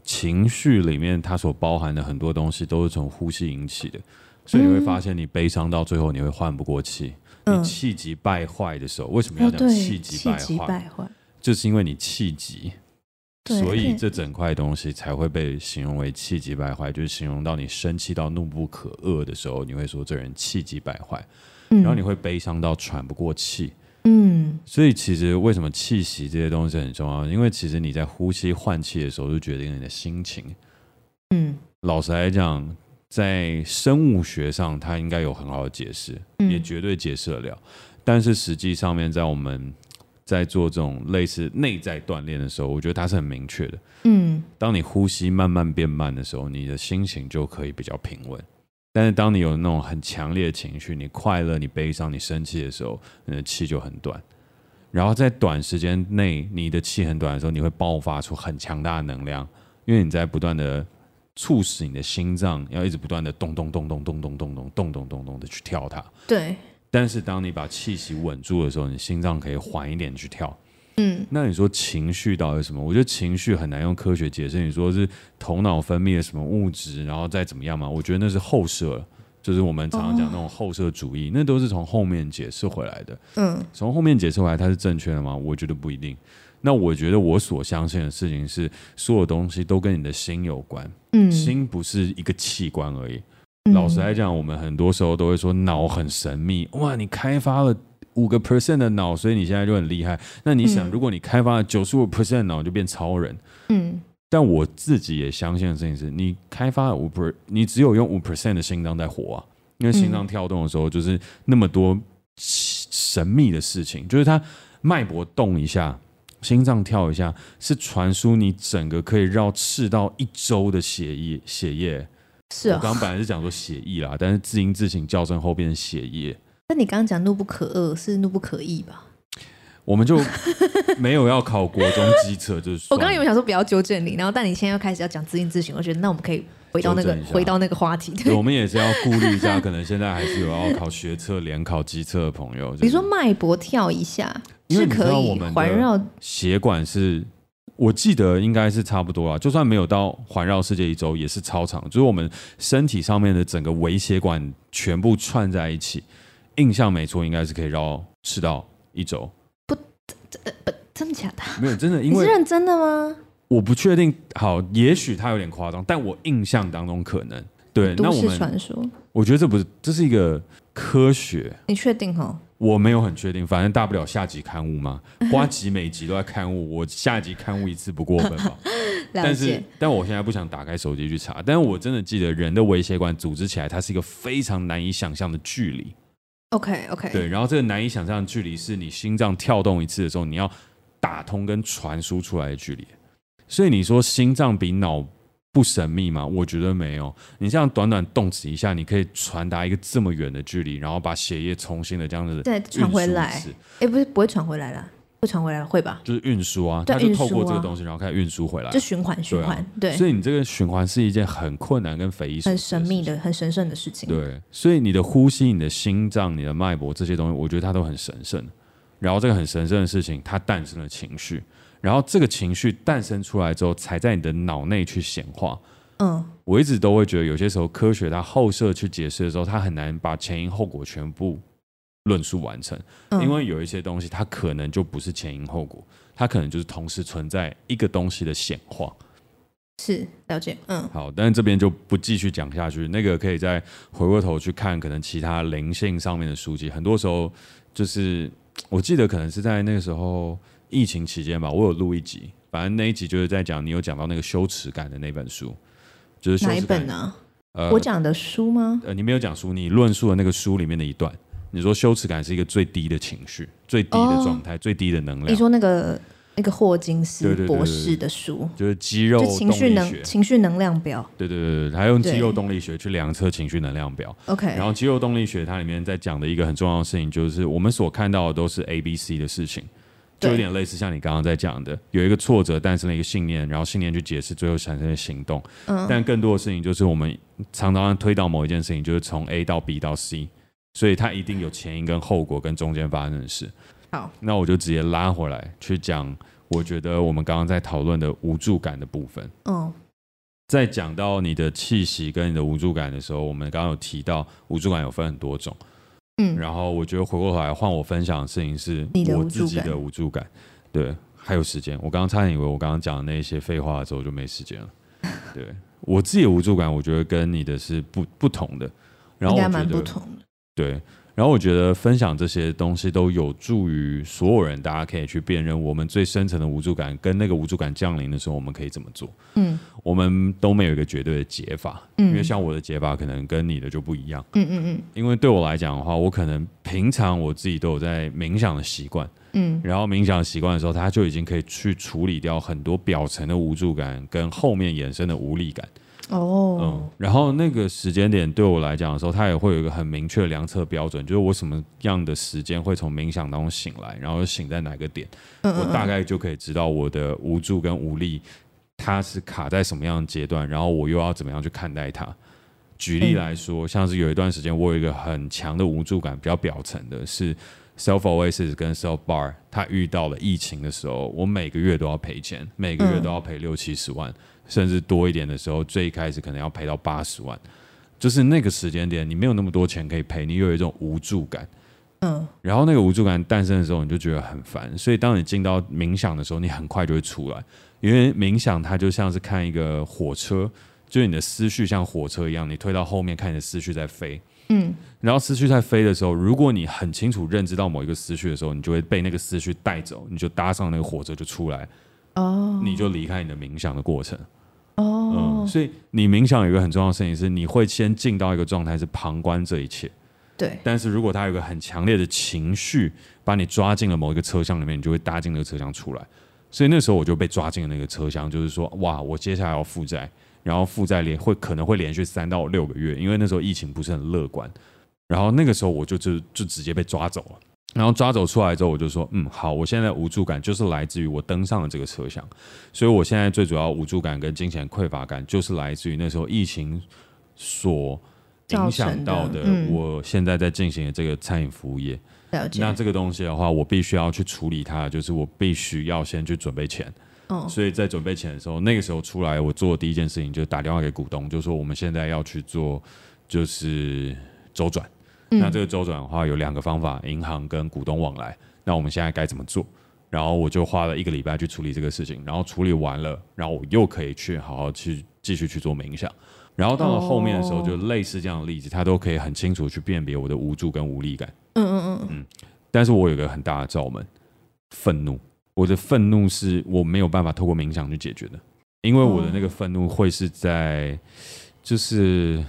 情绪里面它所包含的很多东西都是从呼吸引起的。所以你会发现，你悲伤到最后，你会换不过气，嗯、你气急败坏的时候，为什么要讲气急败坏？就是因为你气急，所以这整块东西才会被形容为气急败坏，就是形容到你生气到怒不可遏的时候，你会说这人气急败坏，然后你会悲伤到喘不过气。嗯，所以其实为什么气息这些东西很重要？因为其实你在呼吸换气的时候，就决定了你的心情。嗯，老实来讲，在生物学上，它应该有很好的解释，也绝对解释得了。但是实际上面，在我们在做这种类似内在锻炼的时候，我觉得它是很明确的。嗯，当你呼吸慢慢变慢的时候，你的心情就可以比较平稳。但是当你有那种很强烈的情绪，你快乐、你悲伤、你生气的时候，你的气就很短。然后在短时间内，你的气很短的时候，你会爆发出很强大的能量，因为你在不断的促使你的心脏要一直不断的咚咚咚咚咚咚咚咚咚咚咚咚的去跳它。对。但是当你把气息稳住的时候，你心脏可以缓一点去跳。嗯，那你说情绪到底是什么？我觉得情绪很难用科学解释。你说是头脑分泌了什么物质，然后再怎么样嘛？我觉得那是后设，就是我们常常讲那种后设主义，那都是从后面解释回来的。嗯，从后面解释回来，它是正确的吗？我觉得不一定。那我觉得我所相信的事情是，所有东西都跟你的心有关。嗯，心不是一个器官而已。老实来讲，我们很多时候都会说脑很神秘。哇，你开发了。五个 percent 的脑，所以你现在就很厉害。那你想，如果你开发了九十五 percent 脑，就变超人。嗯。但我自己也相信的事情是，你开发了五 per，你只有用五 percent 的心脏在活啊。因为心脏跳动的时候，就是那么多神秘的事情，就是它脉搏动一下，心脏跳一下，是传输你整个可以绕赤道一周的血液。血液是啊。我刚刚本来是讲说血液啦，但是字音字形校正后变成血液。那你刚刚讲怒不可遏是怒不可抑吧？我们就 *laughs* 没有要考国中机测，就是我刚刚有想说不要纠正你，然后但你现在又开始要讲自音自形，我觉得那我们可以回到那个回到那个话题。对，*laughs* 我们也是要顾虑一下，可能现在还是有要考学测、联考、机测的朋友。你说脉搏跳一下是可以环绕血管是，我记得应该是差不多啊，就算没有到环绕世界一周，也是超长，就是我们身体上面的整个微血管全部串在一起。印象没错，应该是可以绕赤道一周。不，呃，不，真的假的？没有，真的，*laughs* 因为你是认真的吗？我不确定。好，也许它有点夸张，但我印象当中可能对。都市传说。我觉得这不是，这是一个科学。你确定哈？我没有很确定，反正大不了下集刊物嘛。*laughs* 花集每集都在刊物，我下集刊物一次不过分吧？*laughs* 但是，但我现在不想打开手机去查。但是我真的记得，人的微血管组织起来，它是一个非常难以想象的距离。OK OK，对，然后这个难以想象的距离是你心脏跳动一次的时候，你要打通跟传输出来的距离。所以你说心脏比脑不神秘吗？我觉得没有。你这样短短动词一下，你可以传达一个这么远的距离，然后把血液重新的这样子再传回来。哎，不是，不会传回来了。会传回来会吧？就是运输啊，它就透过这个东西，然后开始运输回来，就循环循环。对，所以你这个循环是一件很困难跟匪夷很神秘的、很神圣的事情。对，所以你的呼吸、你的心脏、你的脉搏这些东西，我觉得它都很神圣。然后这个很神圣的事情，它诞生了情绪，然后这个情绪诞生出来之后，才在你的脑内去显化。嗯，我一直都会觉得，有些时候科学它后设去解释的时候，它很难把前因后果全部。论述完成，因为有一些东西它可能就不是前因后果，它可能就是同时存在一个东西的显化。是了解，嗯，好，但是这边就不继续讲下去，那个可以再回过头去看，可能其他灵性上面的书籍，很多时候就是我记得可能是在那个时候疫情期间吧，我有录一集，反正那一集就是在讲你有讲到那个羞耻感的那本书，就是哪一本呢？呃，我讲的书吗？呃，你没有讲书，你论述的那个书里面的一段。你说羞耻感是一个最低的情绪，最低的状态，哦、最低的能量。你说那个那个霍金斯博士的书，对对对对，就是肌肉情绪能情绪能量表。对对对对，他用肌肉动力学去量测情绪能量表。OK，然后肌肉动力学它里面在讲的一个很重要的事情，就是我们所看到的都是 A、B、C 的事情，就有点类似像你刚刚在讲的，有一个挫折诞生了一个信念，然后信念去解释，最后产生的行动。嗯，但更多的事情就是我们常常推到某一件事情，就是从 A 到 B 到 C。所以它一定有前因跟后果跟中间发生的事。好，那我就直接拉回来去讲，我觉得我们刚刚在讨论的无助感的部分。嗯，在讲到你的气息跟你的无助感的时候，我们刚刚有提到无助感有分很多种。嗯，然后我觉得回过头来换我分享的事情是我自己的无助感。对，还有时间。我刚刚差点以为我刚刚讲的那些废话之后就没时间了。对，我自己的无助感，我觉得跟你的是不不同的。然后我觉得，不同的。对。然后我觉得分享这些东西都有助于所有人，大家可以去辨认我们最深层的无助感跟那个无助感降临的时候，我们可以怎么做？嗯，我们都没有一个绝对的解法，嗯，因为像我的解法可能跟你的就不一样，嗯嗯嗯。因为对我来讲的话，我可能平常我自己都有在冥想的习惯，嗯，然后冥想习惯的时候，它就已经可以去处理掉很多表层的无助感跟后面衍生的无力感。哦，oh. 嗯，然后那个时间点对我来讲的时候，它也会有一个很明确的量测标准，就是我什么样的时间会从冥想当中醒来，然后醒在哪个点，嗯嗯嗯，我大概就可以知道我的无助跟无力，它是卡在什么样的阶段，然后我又要怎么样去看待它。举例来说，嗯、像是有一段时间我有一个很强的无助感，比较表层的是 Self Oasis 跟 Self Bar，它遇到了疫情的时候，我每个月都要赔钱，每个月都要赔六七十万。嗯甚至多一点的时候，最开始可能要赔到八十万，就是那个时间点，你没有那么多钱可以赔，你又有一种无助感，嗯，然后那个无助感诞生的时候，你就觉得很烦，所以当你进到冥想的时候，你很快就会出来，因为冥想它就像是看一个火车，就是你的思绪像火车一样，你推到后面看你的思绪在飞，嗯，然后思绪在飞的时候，如果你很清楚认知到某一个思绪的时候，你就会被那个思绪带走，你就搭上那个火车就出来，哦，你就离开你的冥想的过程。哦，嗯，所以你冥想有一个很重要的事情是，你会先进到一个状态是旁观这一切。对。但是如果他有一个很强烈的情绪，把你抓进了某一个车厢里面，你就会搭进那个车厢出来。所以那时候我就被抓进了那个车厢，就是说，哇，我接下来要负债，然后负债连会可能会连续三到六个月，因为那时候疫情不是很乐观。然后那个时候我就就就直接被抓走了。然后抓走出来之后，我就说，嗯，好，我现在无助感就是来自于我登上了这个车厢，所以我现在最主要无助感跟金钱匮乏感，就是来自于那时候疫情所影响到的。我现在在进行的这个餐饮服务业，嗯、那这个东西的话，我必须要去处理它，就是我必须要先去准备钱。哦、所以在准备钱的时候，那个时候出来，我做的第一件事情就是打电话给股东，就说我们现在要去做，就是周转。那这个周转的话有两个方法，银行跟股东往来。那我们现在该怎么做？然后我就花了一个礼拜去处理这个事情，然后处理完了，然后我又可以去好好去继续去做冥想。然后到了后面的时候，就类似这样的例子，他都可以很清楚去辨别我的无助跟无力感。嗯嗯嗯嗯。但是我有一个很大的罩门，愤怒。我的愤怒是我没有办法透过冥想去解决的，因为我的那个愤怒会是在就是。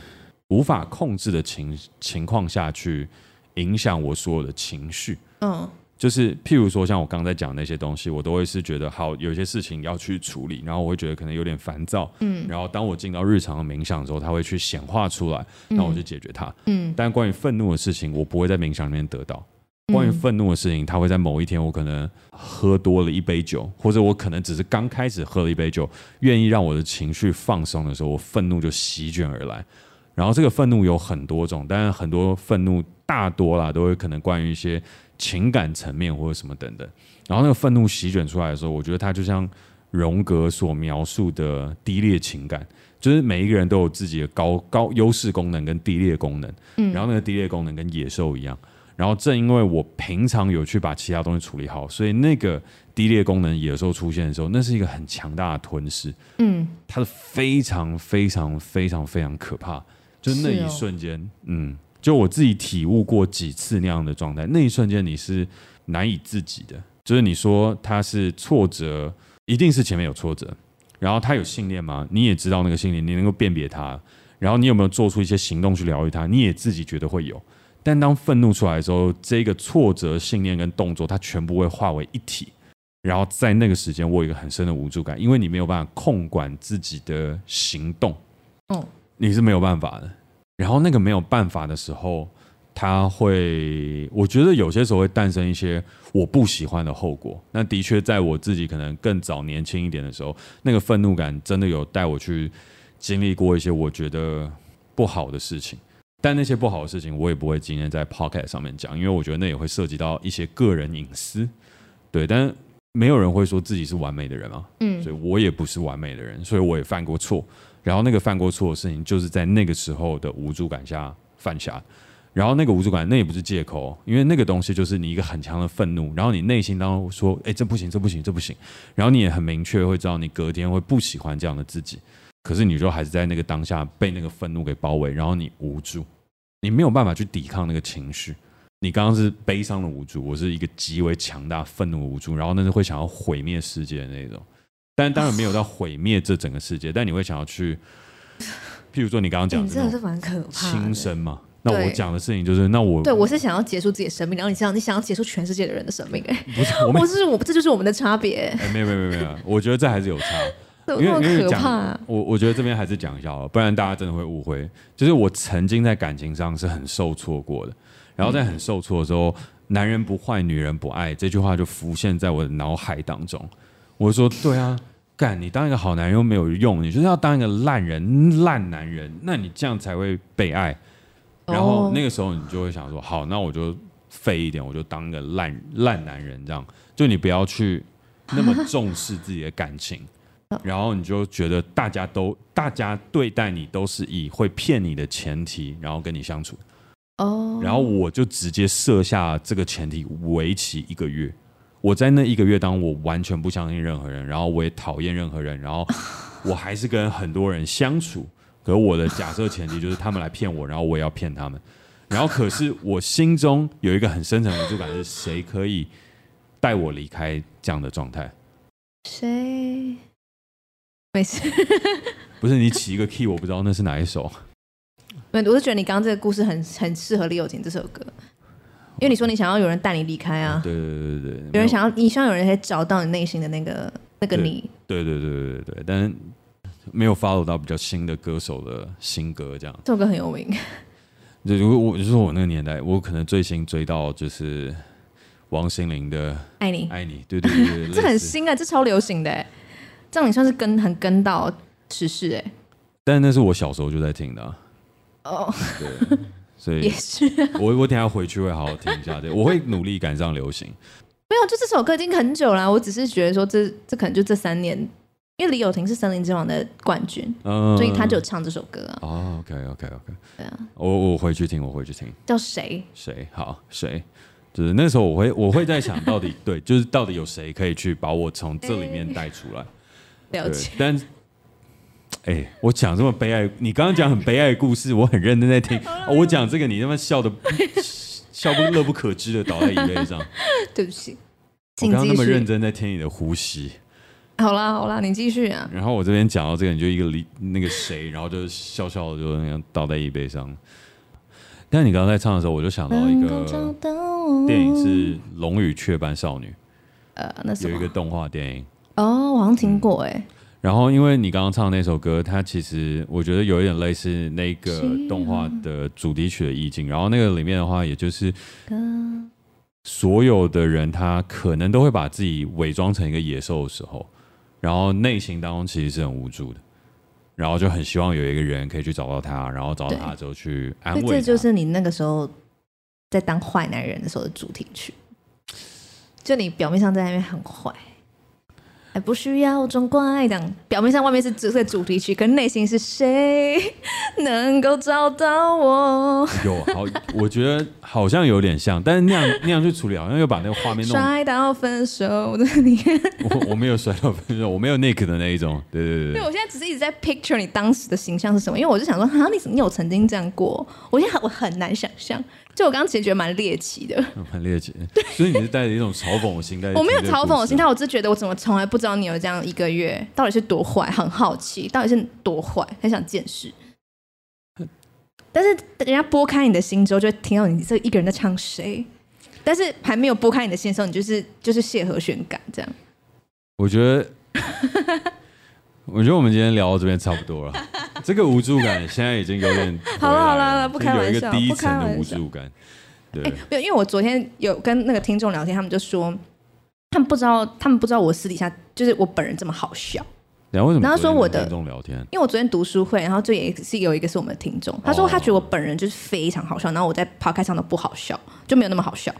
无法控制的情情况下去影响我所有的情绪，嗯，就是譬如说像我刚才讲的那些东西，我都会是觉得好，有些事情要去处理，然后我会觉得可能有点烦躁，嗯，然后当我进到日常的冥想的时候，它会去显化出来，那我就解决它，嗯，但关于愤怒的事情，我不会在冥想里面得到。关于愤怒的事情，它会在某一天，我可能喝多了一杯酒，或者我可能只是刚开始喝了一杯酒，愿意让我的情绪放松的时候，我愤怒就席卷而来。然后这个愤怒有很多种，但是很多愤怒大多啦都会可能关于一些情感层面或者什么等等。然后那个愤怒席卷出来的时候，我觉得它就像荣格所描述的低劣情感，就是每一个人都有自己的高高优势功能跟低劣功能。嗯。然后那个低劣功能跟野兽一样。然后正因为我平常有去把其他东西处理好，所以那个低劣功能野兽出现的时候，那是一个很强大的吞噬。嗯。它是非常非常非常非常可怕。就那一瞬间，哦、嗯，就我自己体悟过几次那样的状态。那一瞬间你是难以自己的，就是你说他是挫折，一定是前面有挫折，然后他有信念吗？你也知道那个信念，你能够辨别他，然后你有没有做出一些行动去疗愈他？你也自己觉得会有。但当愤怒出来的时候，这个挫折、信念跟动作，它全部会化为一体。然后在那个时间，我有一个很深的无助感，因为你没有办法控管自己的行动。哦。你是没有办法的，然后那个没有办法的时候，他会，我觉得有些时候会诞生一些我不喜欢的后果。那的确，在我自己可能更早年轻一点的时候，那个愤怒感真的有带我去经历过一些我觉得不好的事情。但那些不好的事情，我也不会今天在 Podcast 上面讲，因为我觉得那也会涉及到一些个人隐私。对，但没有人会说自己是完美的人啊，嗯，所以我也不是完美的人，所以我也犯过错。然后那个犯过错的事情，就是在那个时候的无助感下犯下。然后那个无助感，那也不是借口，因为那个东西就是你一个很强的愤怒，然后你内心当中说：“哎，这不行，这不行，这不行。”然后你也很明确会知道，你隔天会不喜欢这样的自己。可是你就还是在那个当下被那个愤怒给包围，然后你无助，你没有办法去抵抗那个情绪。你刚刚是悲伤的无助，我是一个极为强大愤怒无助，然后那是会想要毁灭世界的那种。但当然没有到毁灭这整个世界，但你会想要去，譬如说你刚刚讲的，真的是蛮可怕的。轻生嘛。那我讲的事情就是，那我对我是想要结束自己的生命，然后你想你想要结束全世界的人的生命，哎，不是，我们 *laughs* 是我这就是我们的差别。哎，没有没有没有没有，我觉得这还是有差，*laughs* 因为因为讲我我觉得这边还是讲一下哦，不然大家真的会误会。就是我曾经在感情上是很受挫过的，然后在很受挫的时候，“男人不坏，女人不爱”这句话就浮现在我的脑海当中。我说：“对啊，干你当一个好男人又没有用，你就是要当一个烂人烂男人，那你这样才会被爱。”然后那个时候你就会想说，好，那我就废一点，我就当个烂烂男人这样。就你不要去那么重视自己的感情，*laughs* 然后你就觉得大家都大家对待你都是以会骗你的前提，然后跟你相处。哦。然后我就直接设下这个前提，为期一个月。我在那一个月当中，我完全不相信任何人，然后我也讨厌任何人，然后 *laughs* 我还是跟很多人相处。可我的假设前提就是他们来骗我，然后我也要骗他们。然后可是我心中有一个很深层的无助感，是谁可以带我离开这样的状态？谁？没事。*laughs* 不是你起一个 key，我不知道那是哪一首。*laughs* 我是觉得你刚刚这个故事很很适合李友廷这首歌，因为你说你想要有人带你离开啊。对对对对对。有人想要，你希望有人可以找到你内心的那个那个你。对对对对对对，但是。没有 follow 到比较新的歌手的新歌，这样。这首歌很有名。就如果我就是我那个年代，我可能最新追到就是王心凌的《爱你爱你》，对对对 *laughs* 对，这很新啊，这超流行的，这样你算是跟很跟到时事哎。但那是我小时候就在听的啊。哦，对，所以也是啊。我我等下回去会好好听一下，对，我会努力赶上流行。没有，就这首歌已经很久了，我只是觉得说这这可能就这三年。因为李友廷是《森林之王》的冠军，嗯，所以他就唱这首歌啊。哦，OK，OK，OK，okay, okay, okay. 对啊，我我回去听，我回去听。叫谁？谁？好，谁？就是那时候我会我会在想到底对，就是到底有谁可以去把我从这里面带出来？欸、了解。但，哎、欸，我讲这么悲哀，你刚刚讲很悲哀的故事，我很认真在听。*laughs* 哦、我讲这个，你他妈笑的 *laughs* 笑不乐不可支的倒在椅背上。*laughs* 对不起，我刚刚那么认真在听你的呼吸。好啦好啦，你继续啊。然后我这边讲到这个，你就一个离那个谁，然后就笑笑的就那样倒在椅背上。但你刚刚在唱的时候，我就想到一个电影是《龙与雀斑少女》。呃，那是有一个动画电影。哦，我好像听过哎、嗯。然后因为你刚刚唱的那首歌，它其实我觉得有一点类似那个动画的主题曲的意境。然后那个里面的话，也就是所有的人，他可能都会把自己伪装成一个野兽的时候。然后内心当中其实是很无助的，然后就很希望有一个人可以去找到他，然后找到他之后去安慰。这就是你那个时候在当坏男人的时候的主题曲，就你表面上在那边很坏。还不需要装乖，这样表面上外面是这个主题曲，可内心是谁能够找到我？有好，我觉得好像有点像，但是那样那样去处理，好像又把那个画面弄摔到分手的你。我我没有摔到分手，我没有 Nick 的那一种。对对对。对，我现在只是一直在 picture 你当时的形象是什么，因为我就想说，哈，你你有曾经这样过？我现在我很难想象。就我刚刚其实觉得蛮猎奇的，蛮猎奇。所以你是带着一种嘲讽的心态？我没有嘲讽的心态，我只是觉得我怎么从来不知道你有这样一个月，到底是多坏，很好奇，到底是多坏，很想见识。但是人家拨开你的心之后，就会听到你这一个人在唱谁。但是还没有拨开你的心的时候，你就是就是谢和弦感这样。我觉得，*laughs* 我觉得我们今天聊到这边差不多了。这个无助感现在已经有点 *laughs* 好了好了，不开玩笑，有一个第一层的无助感。对，没有，因为我昨天有跟那个听众聊天，他们就说，他们不知道，他们不知道我私底下就是我本人这么好笑，然后为什么？然后说我的听众聊天，因为我昨天读书会，然后这也是有一个是我们的听众，他说他觉得我本人就是非常好笑，然后我在 podcast 上都不好笑，就没有那么好笑。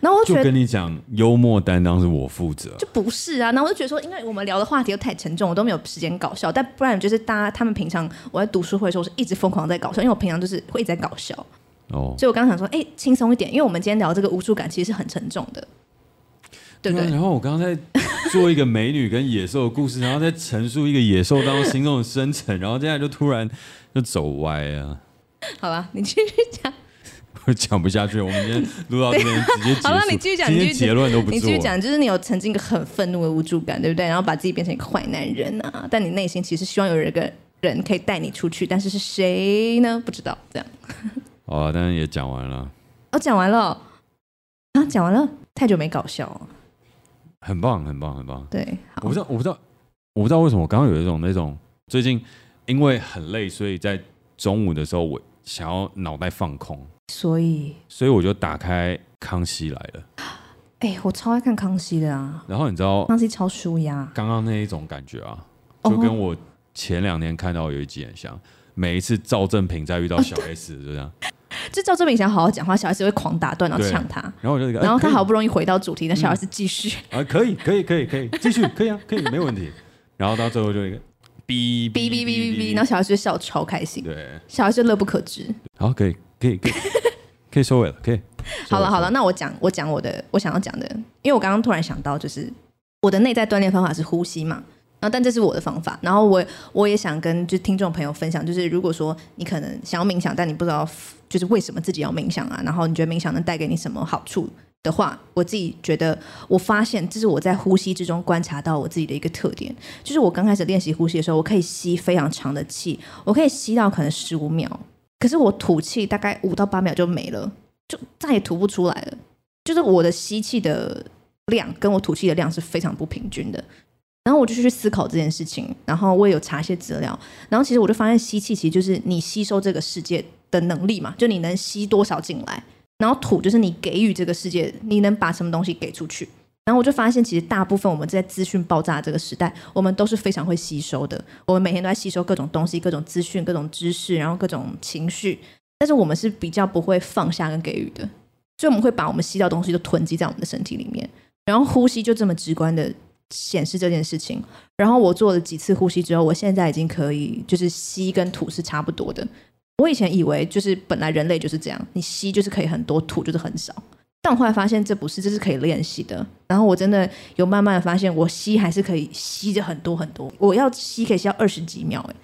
然后我就觉得就跟你讲，幽默担当是我负责，就不是啊。然后我就觉得说，因为我们聊的话题又太沉重，我都没有时间搞笑。但不然就是大家他们平常我在读书会的时候，我是一直疯狂在搞笑，因为我平常就是会一直在搞笑。哦，所以我刚刚想说，哎，轻松一点，因为我们今天聊这个无助感其实是很沉重的，对不对？然后我刚刚在做一个美女跟野兽的故事，然后在陈述一个野兽当中心中的深沉，然后现在就突然就走歪啊。*laughs* 好吧，你继续讲。我 *laughs* 讲不下去，我们今天录到这边直接结束。*laughs* 好了，你继续讲，今天结论都不做。你继续讲，就是你有曾经一个很愤怒的无助感，对不对？然后把自己变成一个坏男人啊，但你内心其实希望有一个人可以带你出去，但是是谁呢？不知道。这样。好啊，但是也讲完了。哦，讲完了啊，讲完了，太久没搞笑了。很棒，很棒，很棒。对，我不知道，我不知道，我不知道为什么我刚刚有一种那种最近因为很累，所以在中午的时候我想要脑袋放空。所以，所以我就打开《康熙来了》。哎，我超爱看《康熙》的啊。然后你知道，《康熙》超舒压。刚刚那一种感觉啊，就跟我前两天看到有一集很像。每一次赵正平在遇到小 S，就这样。就赵正平想好好讲话，小 S 会狂打断，然后呛他。然后我就，然后他好不容易回到主题，那小 S 继续。啊，可以，可以，可以，可以，继续，可以啊，可以，没问题。然后到最后就一个哔哔哔哔哔哔，然后小 S 就笑超开心。对，小 S 就乐不可支。好，可以。可以可以 *laughs* 可以收尾了，可以。好了好了，那我讲我讲我的我想要讲的，因为我刚刚突然想到，就是我的内在锻炼方法是呼吸嘛，然后但这是我的方法，然后我我也想跟就听众朋友分享，就是如果说你可能想要冥想，但你不知道就是为什么自己要冥想啊，然后你觉得冥想能带给你什么好处的话，我自己觉得我发现这是我在呼吸之中观察到我自己的一个特点，就是我刚开始练习呼吸的时候，我可以吸非常长的气，我可以吸到可能十五秒。可是我吐气大概五到八秒就没了，就再也吐不出来了。就是我的吸气的量跟我吐气的量是非常不平均的。然后我就去思考这件事情，然后我也有查一些资料。然后其实我就发现，吸气其实就是你吸收这个世界的能力嘛，就你能吸多少进来。然后吐就是你给予这个世界，你能把什么东西给出去。然后我就发现，其实大部分我们在资讯爆炸这个时代，我们都是非常会吸收的。我们每天都在吸收各种东西、各种资讯、各种知识，然后各种情绪。但是我们是比较不会放下跟给予的，所以我们会把我们吸到东西都囤积在我们的身体里面。然后呼吸就这么直观的显示这件事情。然后我做了几次呼吸之后，我现在已经可以就是吸跟吐是差不多的。我以前以为就是本来人类就是这样，你吸就是可以很多，吐就是很少。但我后来发现这不是，这是可以练习的。然后我真的有慢慢的发现，我吸还是可以吸着很多很多。我要吸可以吸到二十几秒，哎，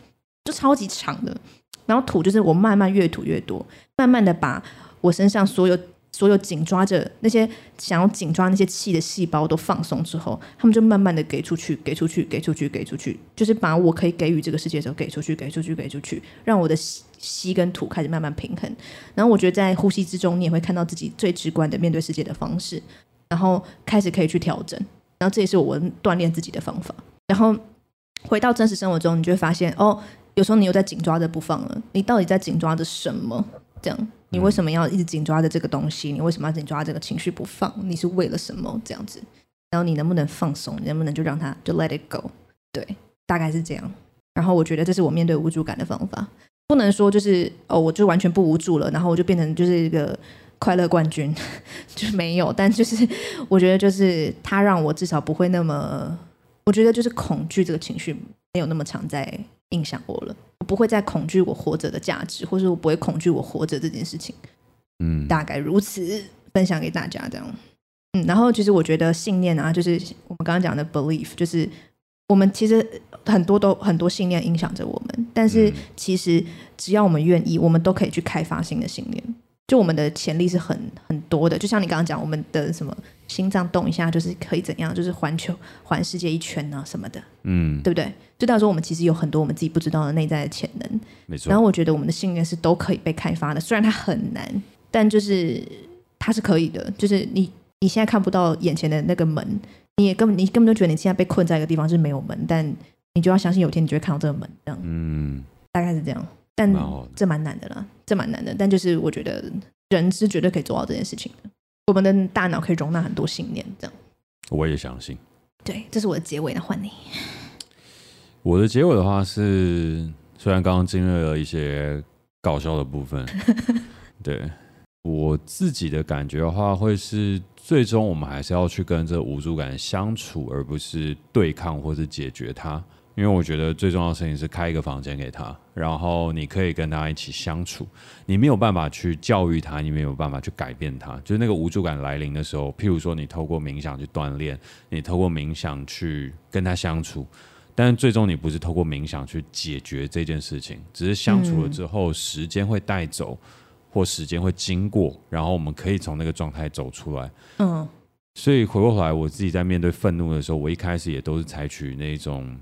就超级长的。然后吐就是我慢慢越吐越多，慢慢的把我身上所有所有紧抓着那些想要紧抓那些气的细胞都放松之后，他们就慢慢的给出去，给出去，给出去，给出去，就是把我可以给予这个世界的时候给出去，给出去，给出去，让我的。吸跟吐开始慢慢平衡，然后我觉得在呼吸之中，你也会看到自己最直观的面对世界的方式，然后开始可以去调整，然后这也是我锻炼自己的方法。然后回到真实生活中，你就会发现，哦，有时候你又在紧抓着不放了，你到底在紧抓着什么？这样，你为什么要一直紧抓着这个东西？你为什么要紧抓这个情绪不放？你是为了什么？这样子，然后你能不能放松？你能不能就让它就 let it go？对，大概是这样。然后我觉得这是我面对无助感的方法。不能说就是哦，我就完全不无助了，然后我就变成就是一个快乐冠军，*laughs* 就是没有。但就是我觉得，就是他让我至少不会那么，我觉得就是恐惧这个情绪没有那么常在影响我了。我不会再恐惧我活着的价值，或者我不会恐惧我活着这件事情。嗯，大概如此，分享给大家这样。嗯，然后其实我觉得信念啊，就是我们刚刚讲的 belief，就是。我们其实很多都很多信念影响着我们，但是其实只要我们愿意，我们都可以去开发新的信念。就我们的潜力是很很多的，就像你刚刚讲，我们的什么心脏动一下就是可以怎样，就是环球环世界一圈啊什么的，嗯，对不对？就到时候我们其实有很多我们自己不知道的内在的潜能，没错。然后我觉得我们的信念是都可以被开发的，虽然它很难，但就是它是可以的。就是你你现在看不到眼前的那个门。你也根本你根本就觉得你现在被困在一个地方是没有门，但你就要相信有一天你就会看到这个门，这样，嗯，大概是这样。但这蛮难的啦，这蛮难的。但就是我觉得人是绝对可以做到这件事情的。我们的大脑可以容纳很多信念，这样。我也相信。对，这是我的结尾，那换你。我的结尾的话是，虽然刚刚经历了一些搞笑的部分，*laughs* 对我自己的感觉的话，会是最终我们还是要去跟这个无助感相处，而不是对抗或是解决它。因为我觉得最重要的事情是开一个房间给他，然后你可以跟他一起相处。你没有办法去教育他，你没有办法去改变他。就是那个无助感来临的时候，譬如说你透过冥想去锻炼，你透过冥想去跟他相处。但最终你不是透过冥想去解决这件事情，只是相处了之后，时间会带走，或时间会经过，然后我们可以从那个状态走出来。嗯，所以回过头来，我自己在面对愤怒的时候，我一开始也都是采取那种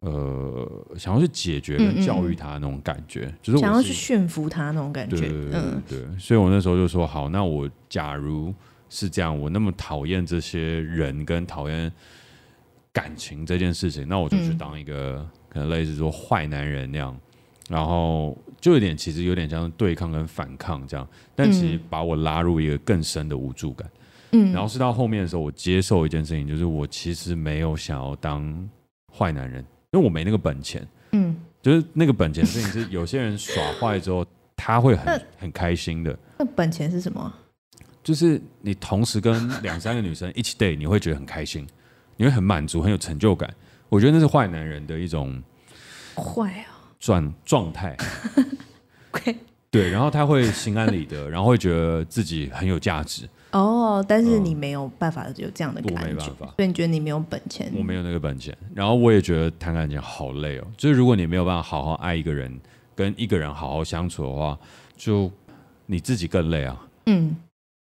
呃，想要去解决跟教育他那种感觉，嗯嗯就是想要去驯服他那种感觉。对，嗯，对。所以我那时候就说，好，那我假如是这样，我那么讨厌这些人，跟讨厌。感情这件事情，那我就去当一个、嗯、可能类似说坏男人那样，然后就有点其实有点像对抗跟反抗这样，但其实把我拉入一个更深的无助感。嗯，然后是到后面的时候，我接受一件事情，就是我其实没有想要当坏男人，因为我没那个本钱。嗯，就是那个本钱的事情是有些人耍坏之后，*laughs* 他会很很开心的。那本钱是什么？就是你同时跟两三个女生一起 date，你会觉得很开心。你会很满足，很有成就感，我觉得那是坏男人的一种坏啊状状态。*laughs* 对，然后他会心安理得，然后会觉得自己很有价值。哦，但是你没有办法有这样的感觉，我没办法，所以你觉得你没有本钱？我没有那个本钱。然后我也觉得谈感情好累哦。就是如果你没有办法好好爱一个人，跟一个人好好相处的话，就你自己更累啊。嗯，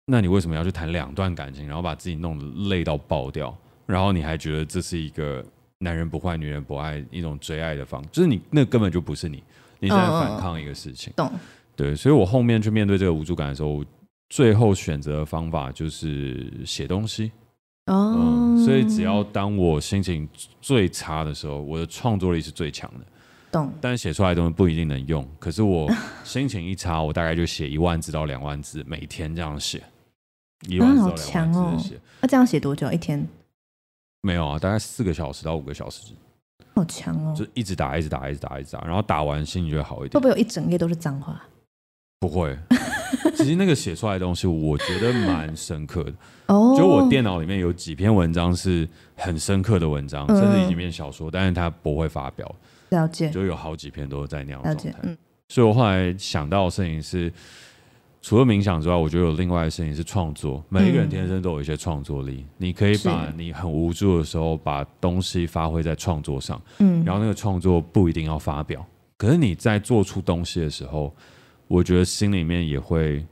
那你为什么要去谈两段感情，然后把自己弄得累到爆掉？然后你还觉得这是一个男人不坏女人不爱一种追爱的方式，就是你那根本就不是你，你在反抗一个事情。懂。对，所以我后面去面对这个无助感的时候，最后选择的方法就是写东西。哦。嗯，所以只要当我心情最差的时候，我的创作力是最强的。懂。但写出来的东西不一定能用，可是我心情一差，我大概就写一万字到两万字，每天这样写。一万字到两万字写。那这样写多久？一天？没有啊，大概四个小时到五个小时，好强哦！就一直打，一直打，一直打，一直打，然后打完心情就会好一点。会不会有一整页都是脏话？不会，其实那个写出来的东西，我觉得蛮深刻的。*laughs* 哦，就我电脑里面有几篇文章是很深刻的文章，嗯、甚至已经变小说，但是它不会发表。了解，就有好几篇都是在那样的状态。嗯，所以我后来想到的事情是。除了冥想之外，我觉得有另外的事情是创作。每一个人天生都有一些创作力，嗯、你可以把你很无助的时候，把东西发挥在创作上。嗯，然后那个创作不一定要发表，可是你在做出东西的时候，我觉得心里面也会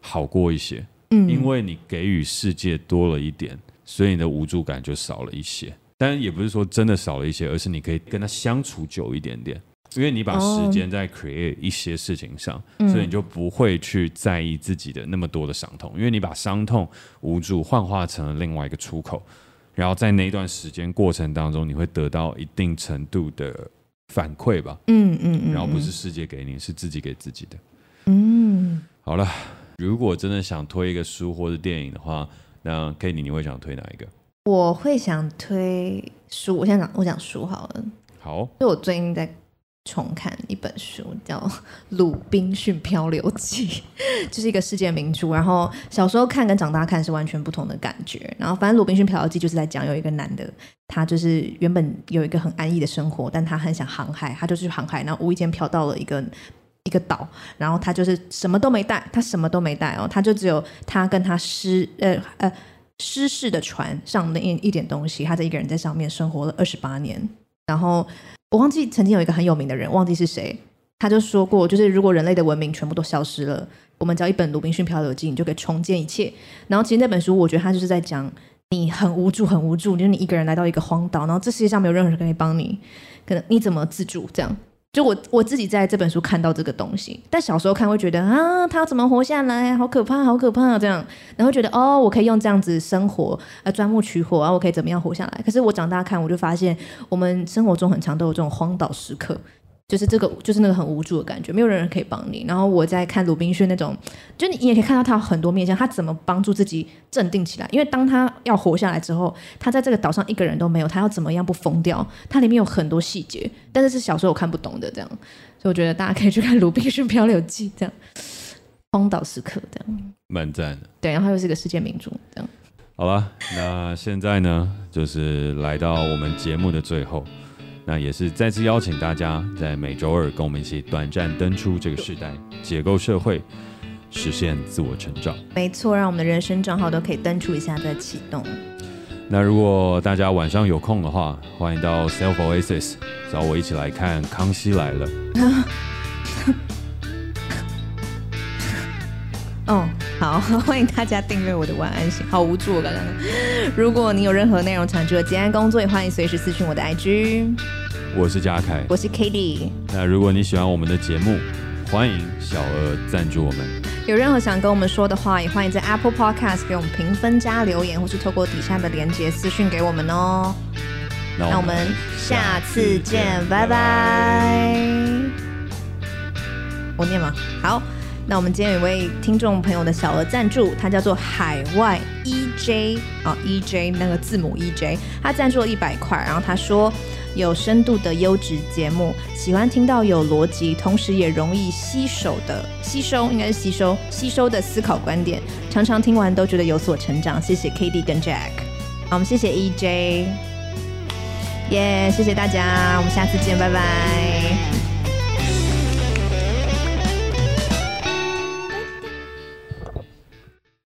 好过一些。嗯，因为你给予世界多了一点，所以你的无助感就少了一些。但也不是说真的少了一些，而是你可以跟他相处久一点点。因为你把时间在 create 一些事情上，哦，所以你就不会去在意自己的那么多的伤痛，因为你把伤痛、无助幻化成了另外一个出口，然后在那一段时间过程当中，你会得到一定程度的反馈吧。嗯嗯嗯，然后不是世界给你，是自己给自己的。嗯，好了，如果真的想推一个书或者电影的话，那 Cady 你会想推哪一个？我会想推书，我先讲，我讲书好了。好，就我最近在。重看一本书叫《*laughs* 鲁滨逊漂流记》，*laughs* 就是一个世界名著。然后小时候看跟长大看是完全不同的感觉。然后反正《鲁滨逊漂流记》就是在讲有一个男的，他就是原本有一个很安逸的生活，但他很想航海，他就去航海，然后无意间漂到了一个一个岛，然后他就是什么都没带，他什么都没带哦，他就只有他跟他失呃呃失事的船上的一一点东西，他这一个人在上面生活了二十八年，然后。我忘记曾经有一个很有名的人，忘记是谁，他就说过，就是如果人类的文明全部都消失了，我们只要一本《鲁滨逊漂流记》，你就可以重建一切。然后其实那本书，我觉得他就是在讲你很无助，很无助，就是你一个人来到一个荒岛，然后这世界上没有任何人可以帮你，可能你怎么自助这样。就我我自己在这本书看到这个东西，但小时候看会觉得啊，他怎么活下来？好可怕，好可怕这样。然后觉得哦，我可以用这样子生活，呃，钻木取火啊，我可以怎么样活下来？可是我长大看，我就发现我们生活中很常都有这种荒岛时刻，就是这个，就是那个很无助的感觉，没有人可以帮你。然后我在看鲁滨逊那种，就你也可以看到他有很多面向，他怎么帮助自己镇定起来。因为当他要活下来之后，他在这个岛上一个人都没有，他要怎么样不疯掉？它里面有很多细节，但是是小时候我看不懂的这样，所以我觉得大家可以去看《鲁滨逊漂流记》这样，荒岛时刻这样，蛮赞的。对，然后又是一个世界名著这样。好了，那现在呢，就是来到我们节目的最后。那也是再次邀请大家在每周二跟我们一起短暂登出这个时代，解构社会，实现自我成长。没错，让我们的人生账号都可以登出一下再启动。那如果大家晚上有空的话，欢迎到 Self Oasis 找我一起来看《康熙来了》。*laughs* 哦，好，*laughs* 欢迎大家订阅我的晚安信，好无助我刚刚。如果你有任何内容产出的结案工作，也欢迎随时私讯我的 IG。我是嘉凯，我是 Cady。那如果你喜欢我们的节目，欢迎小额赞助我们。有任何想跟我们说的话，也欢迎在 Apple Podcast 给我们评分加留言，或是透过底下的连结私讯给我们哦。那我们下次见，拜拜。我念吗？好。那我们今天有一位听众朋友的小额赞助，他叫做海外 EJ 啊、EJ 那个字母 EJ，他赞助了一百块，然后他说有深度的优质节目，喜欢听到有逻辑，同时也容易吸收的吸收，应该是吸收吸收的思考观点，常常听完都觉得有所成长。谢谢 K D 跟 Jack，好，我们谢谢 EJ，耶，谢谢大家，我们下次见，拜拜。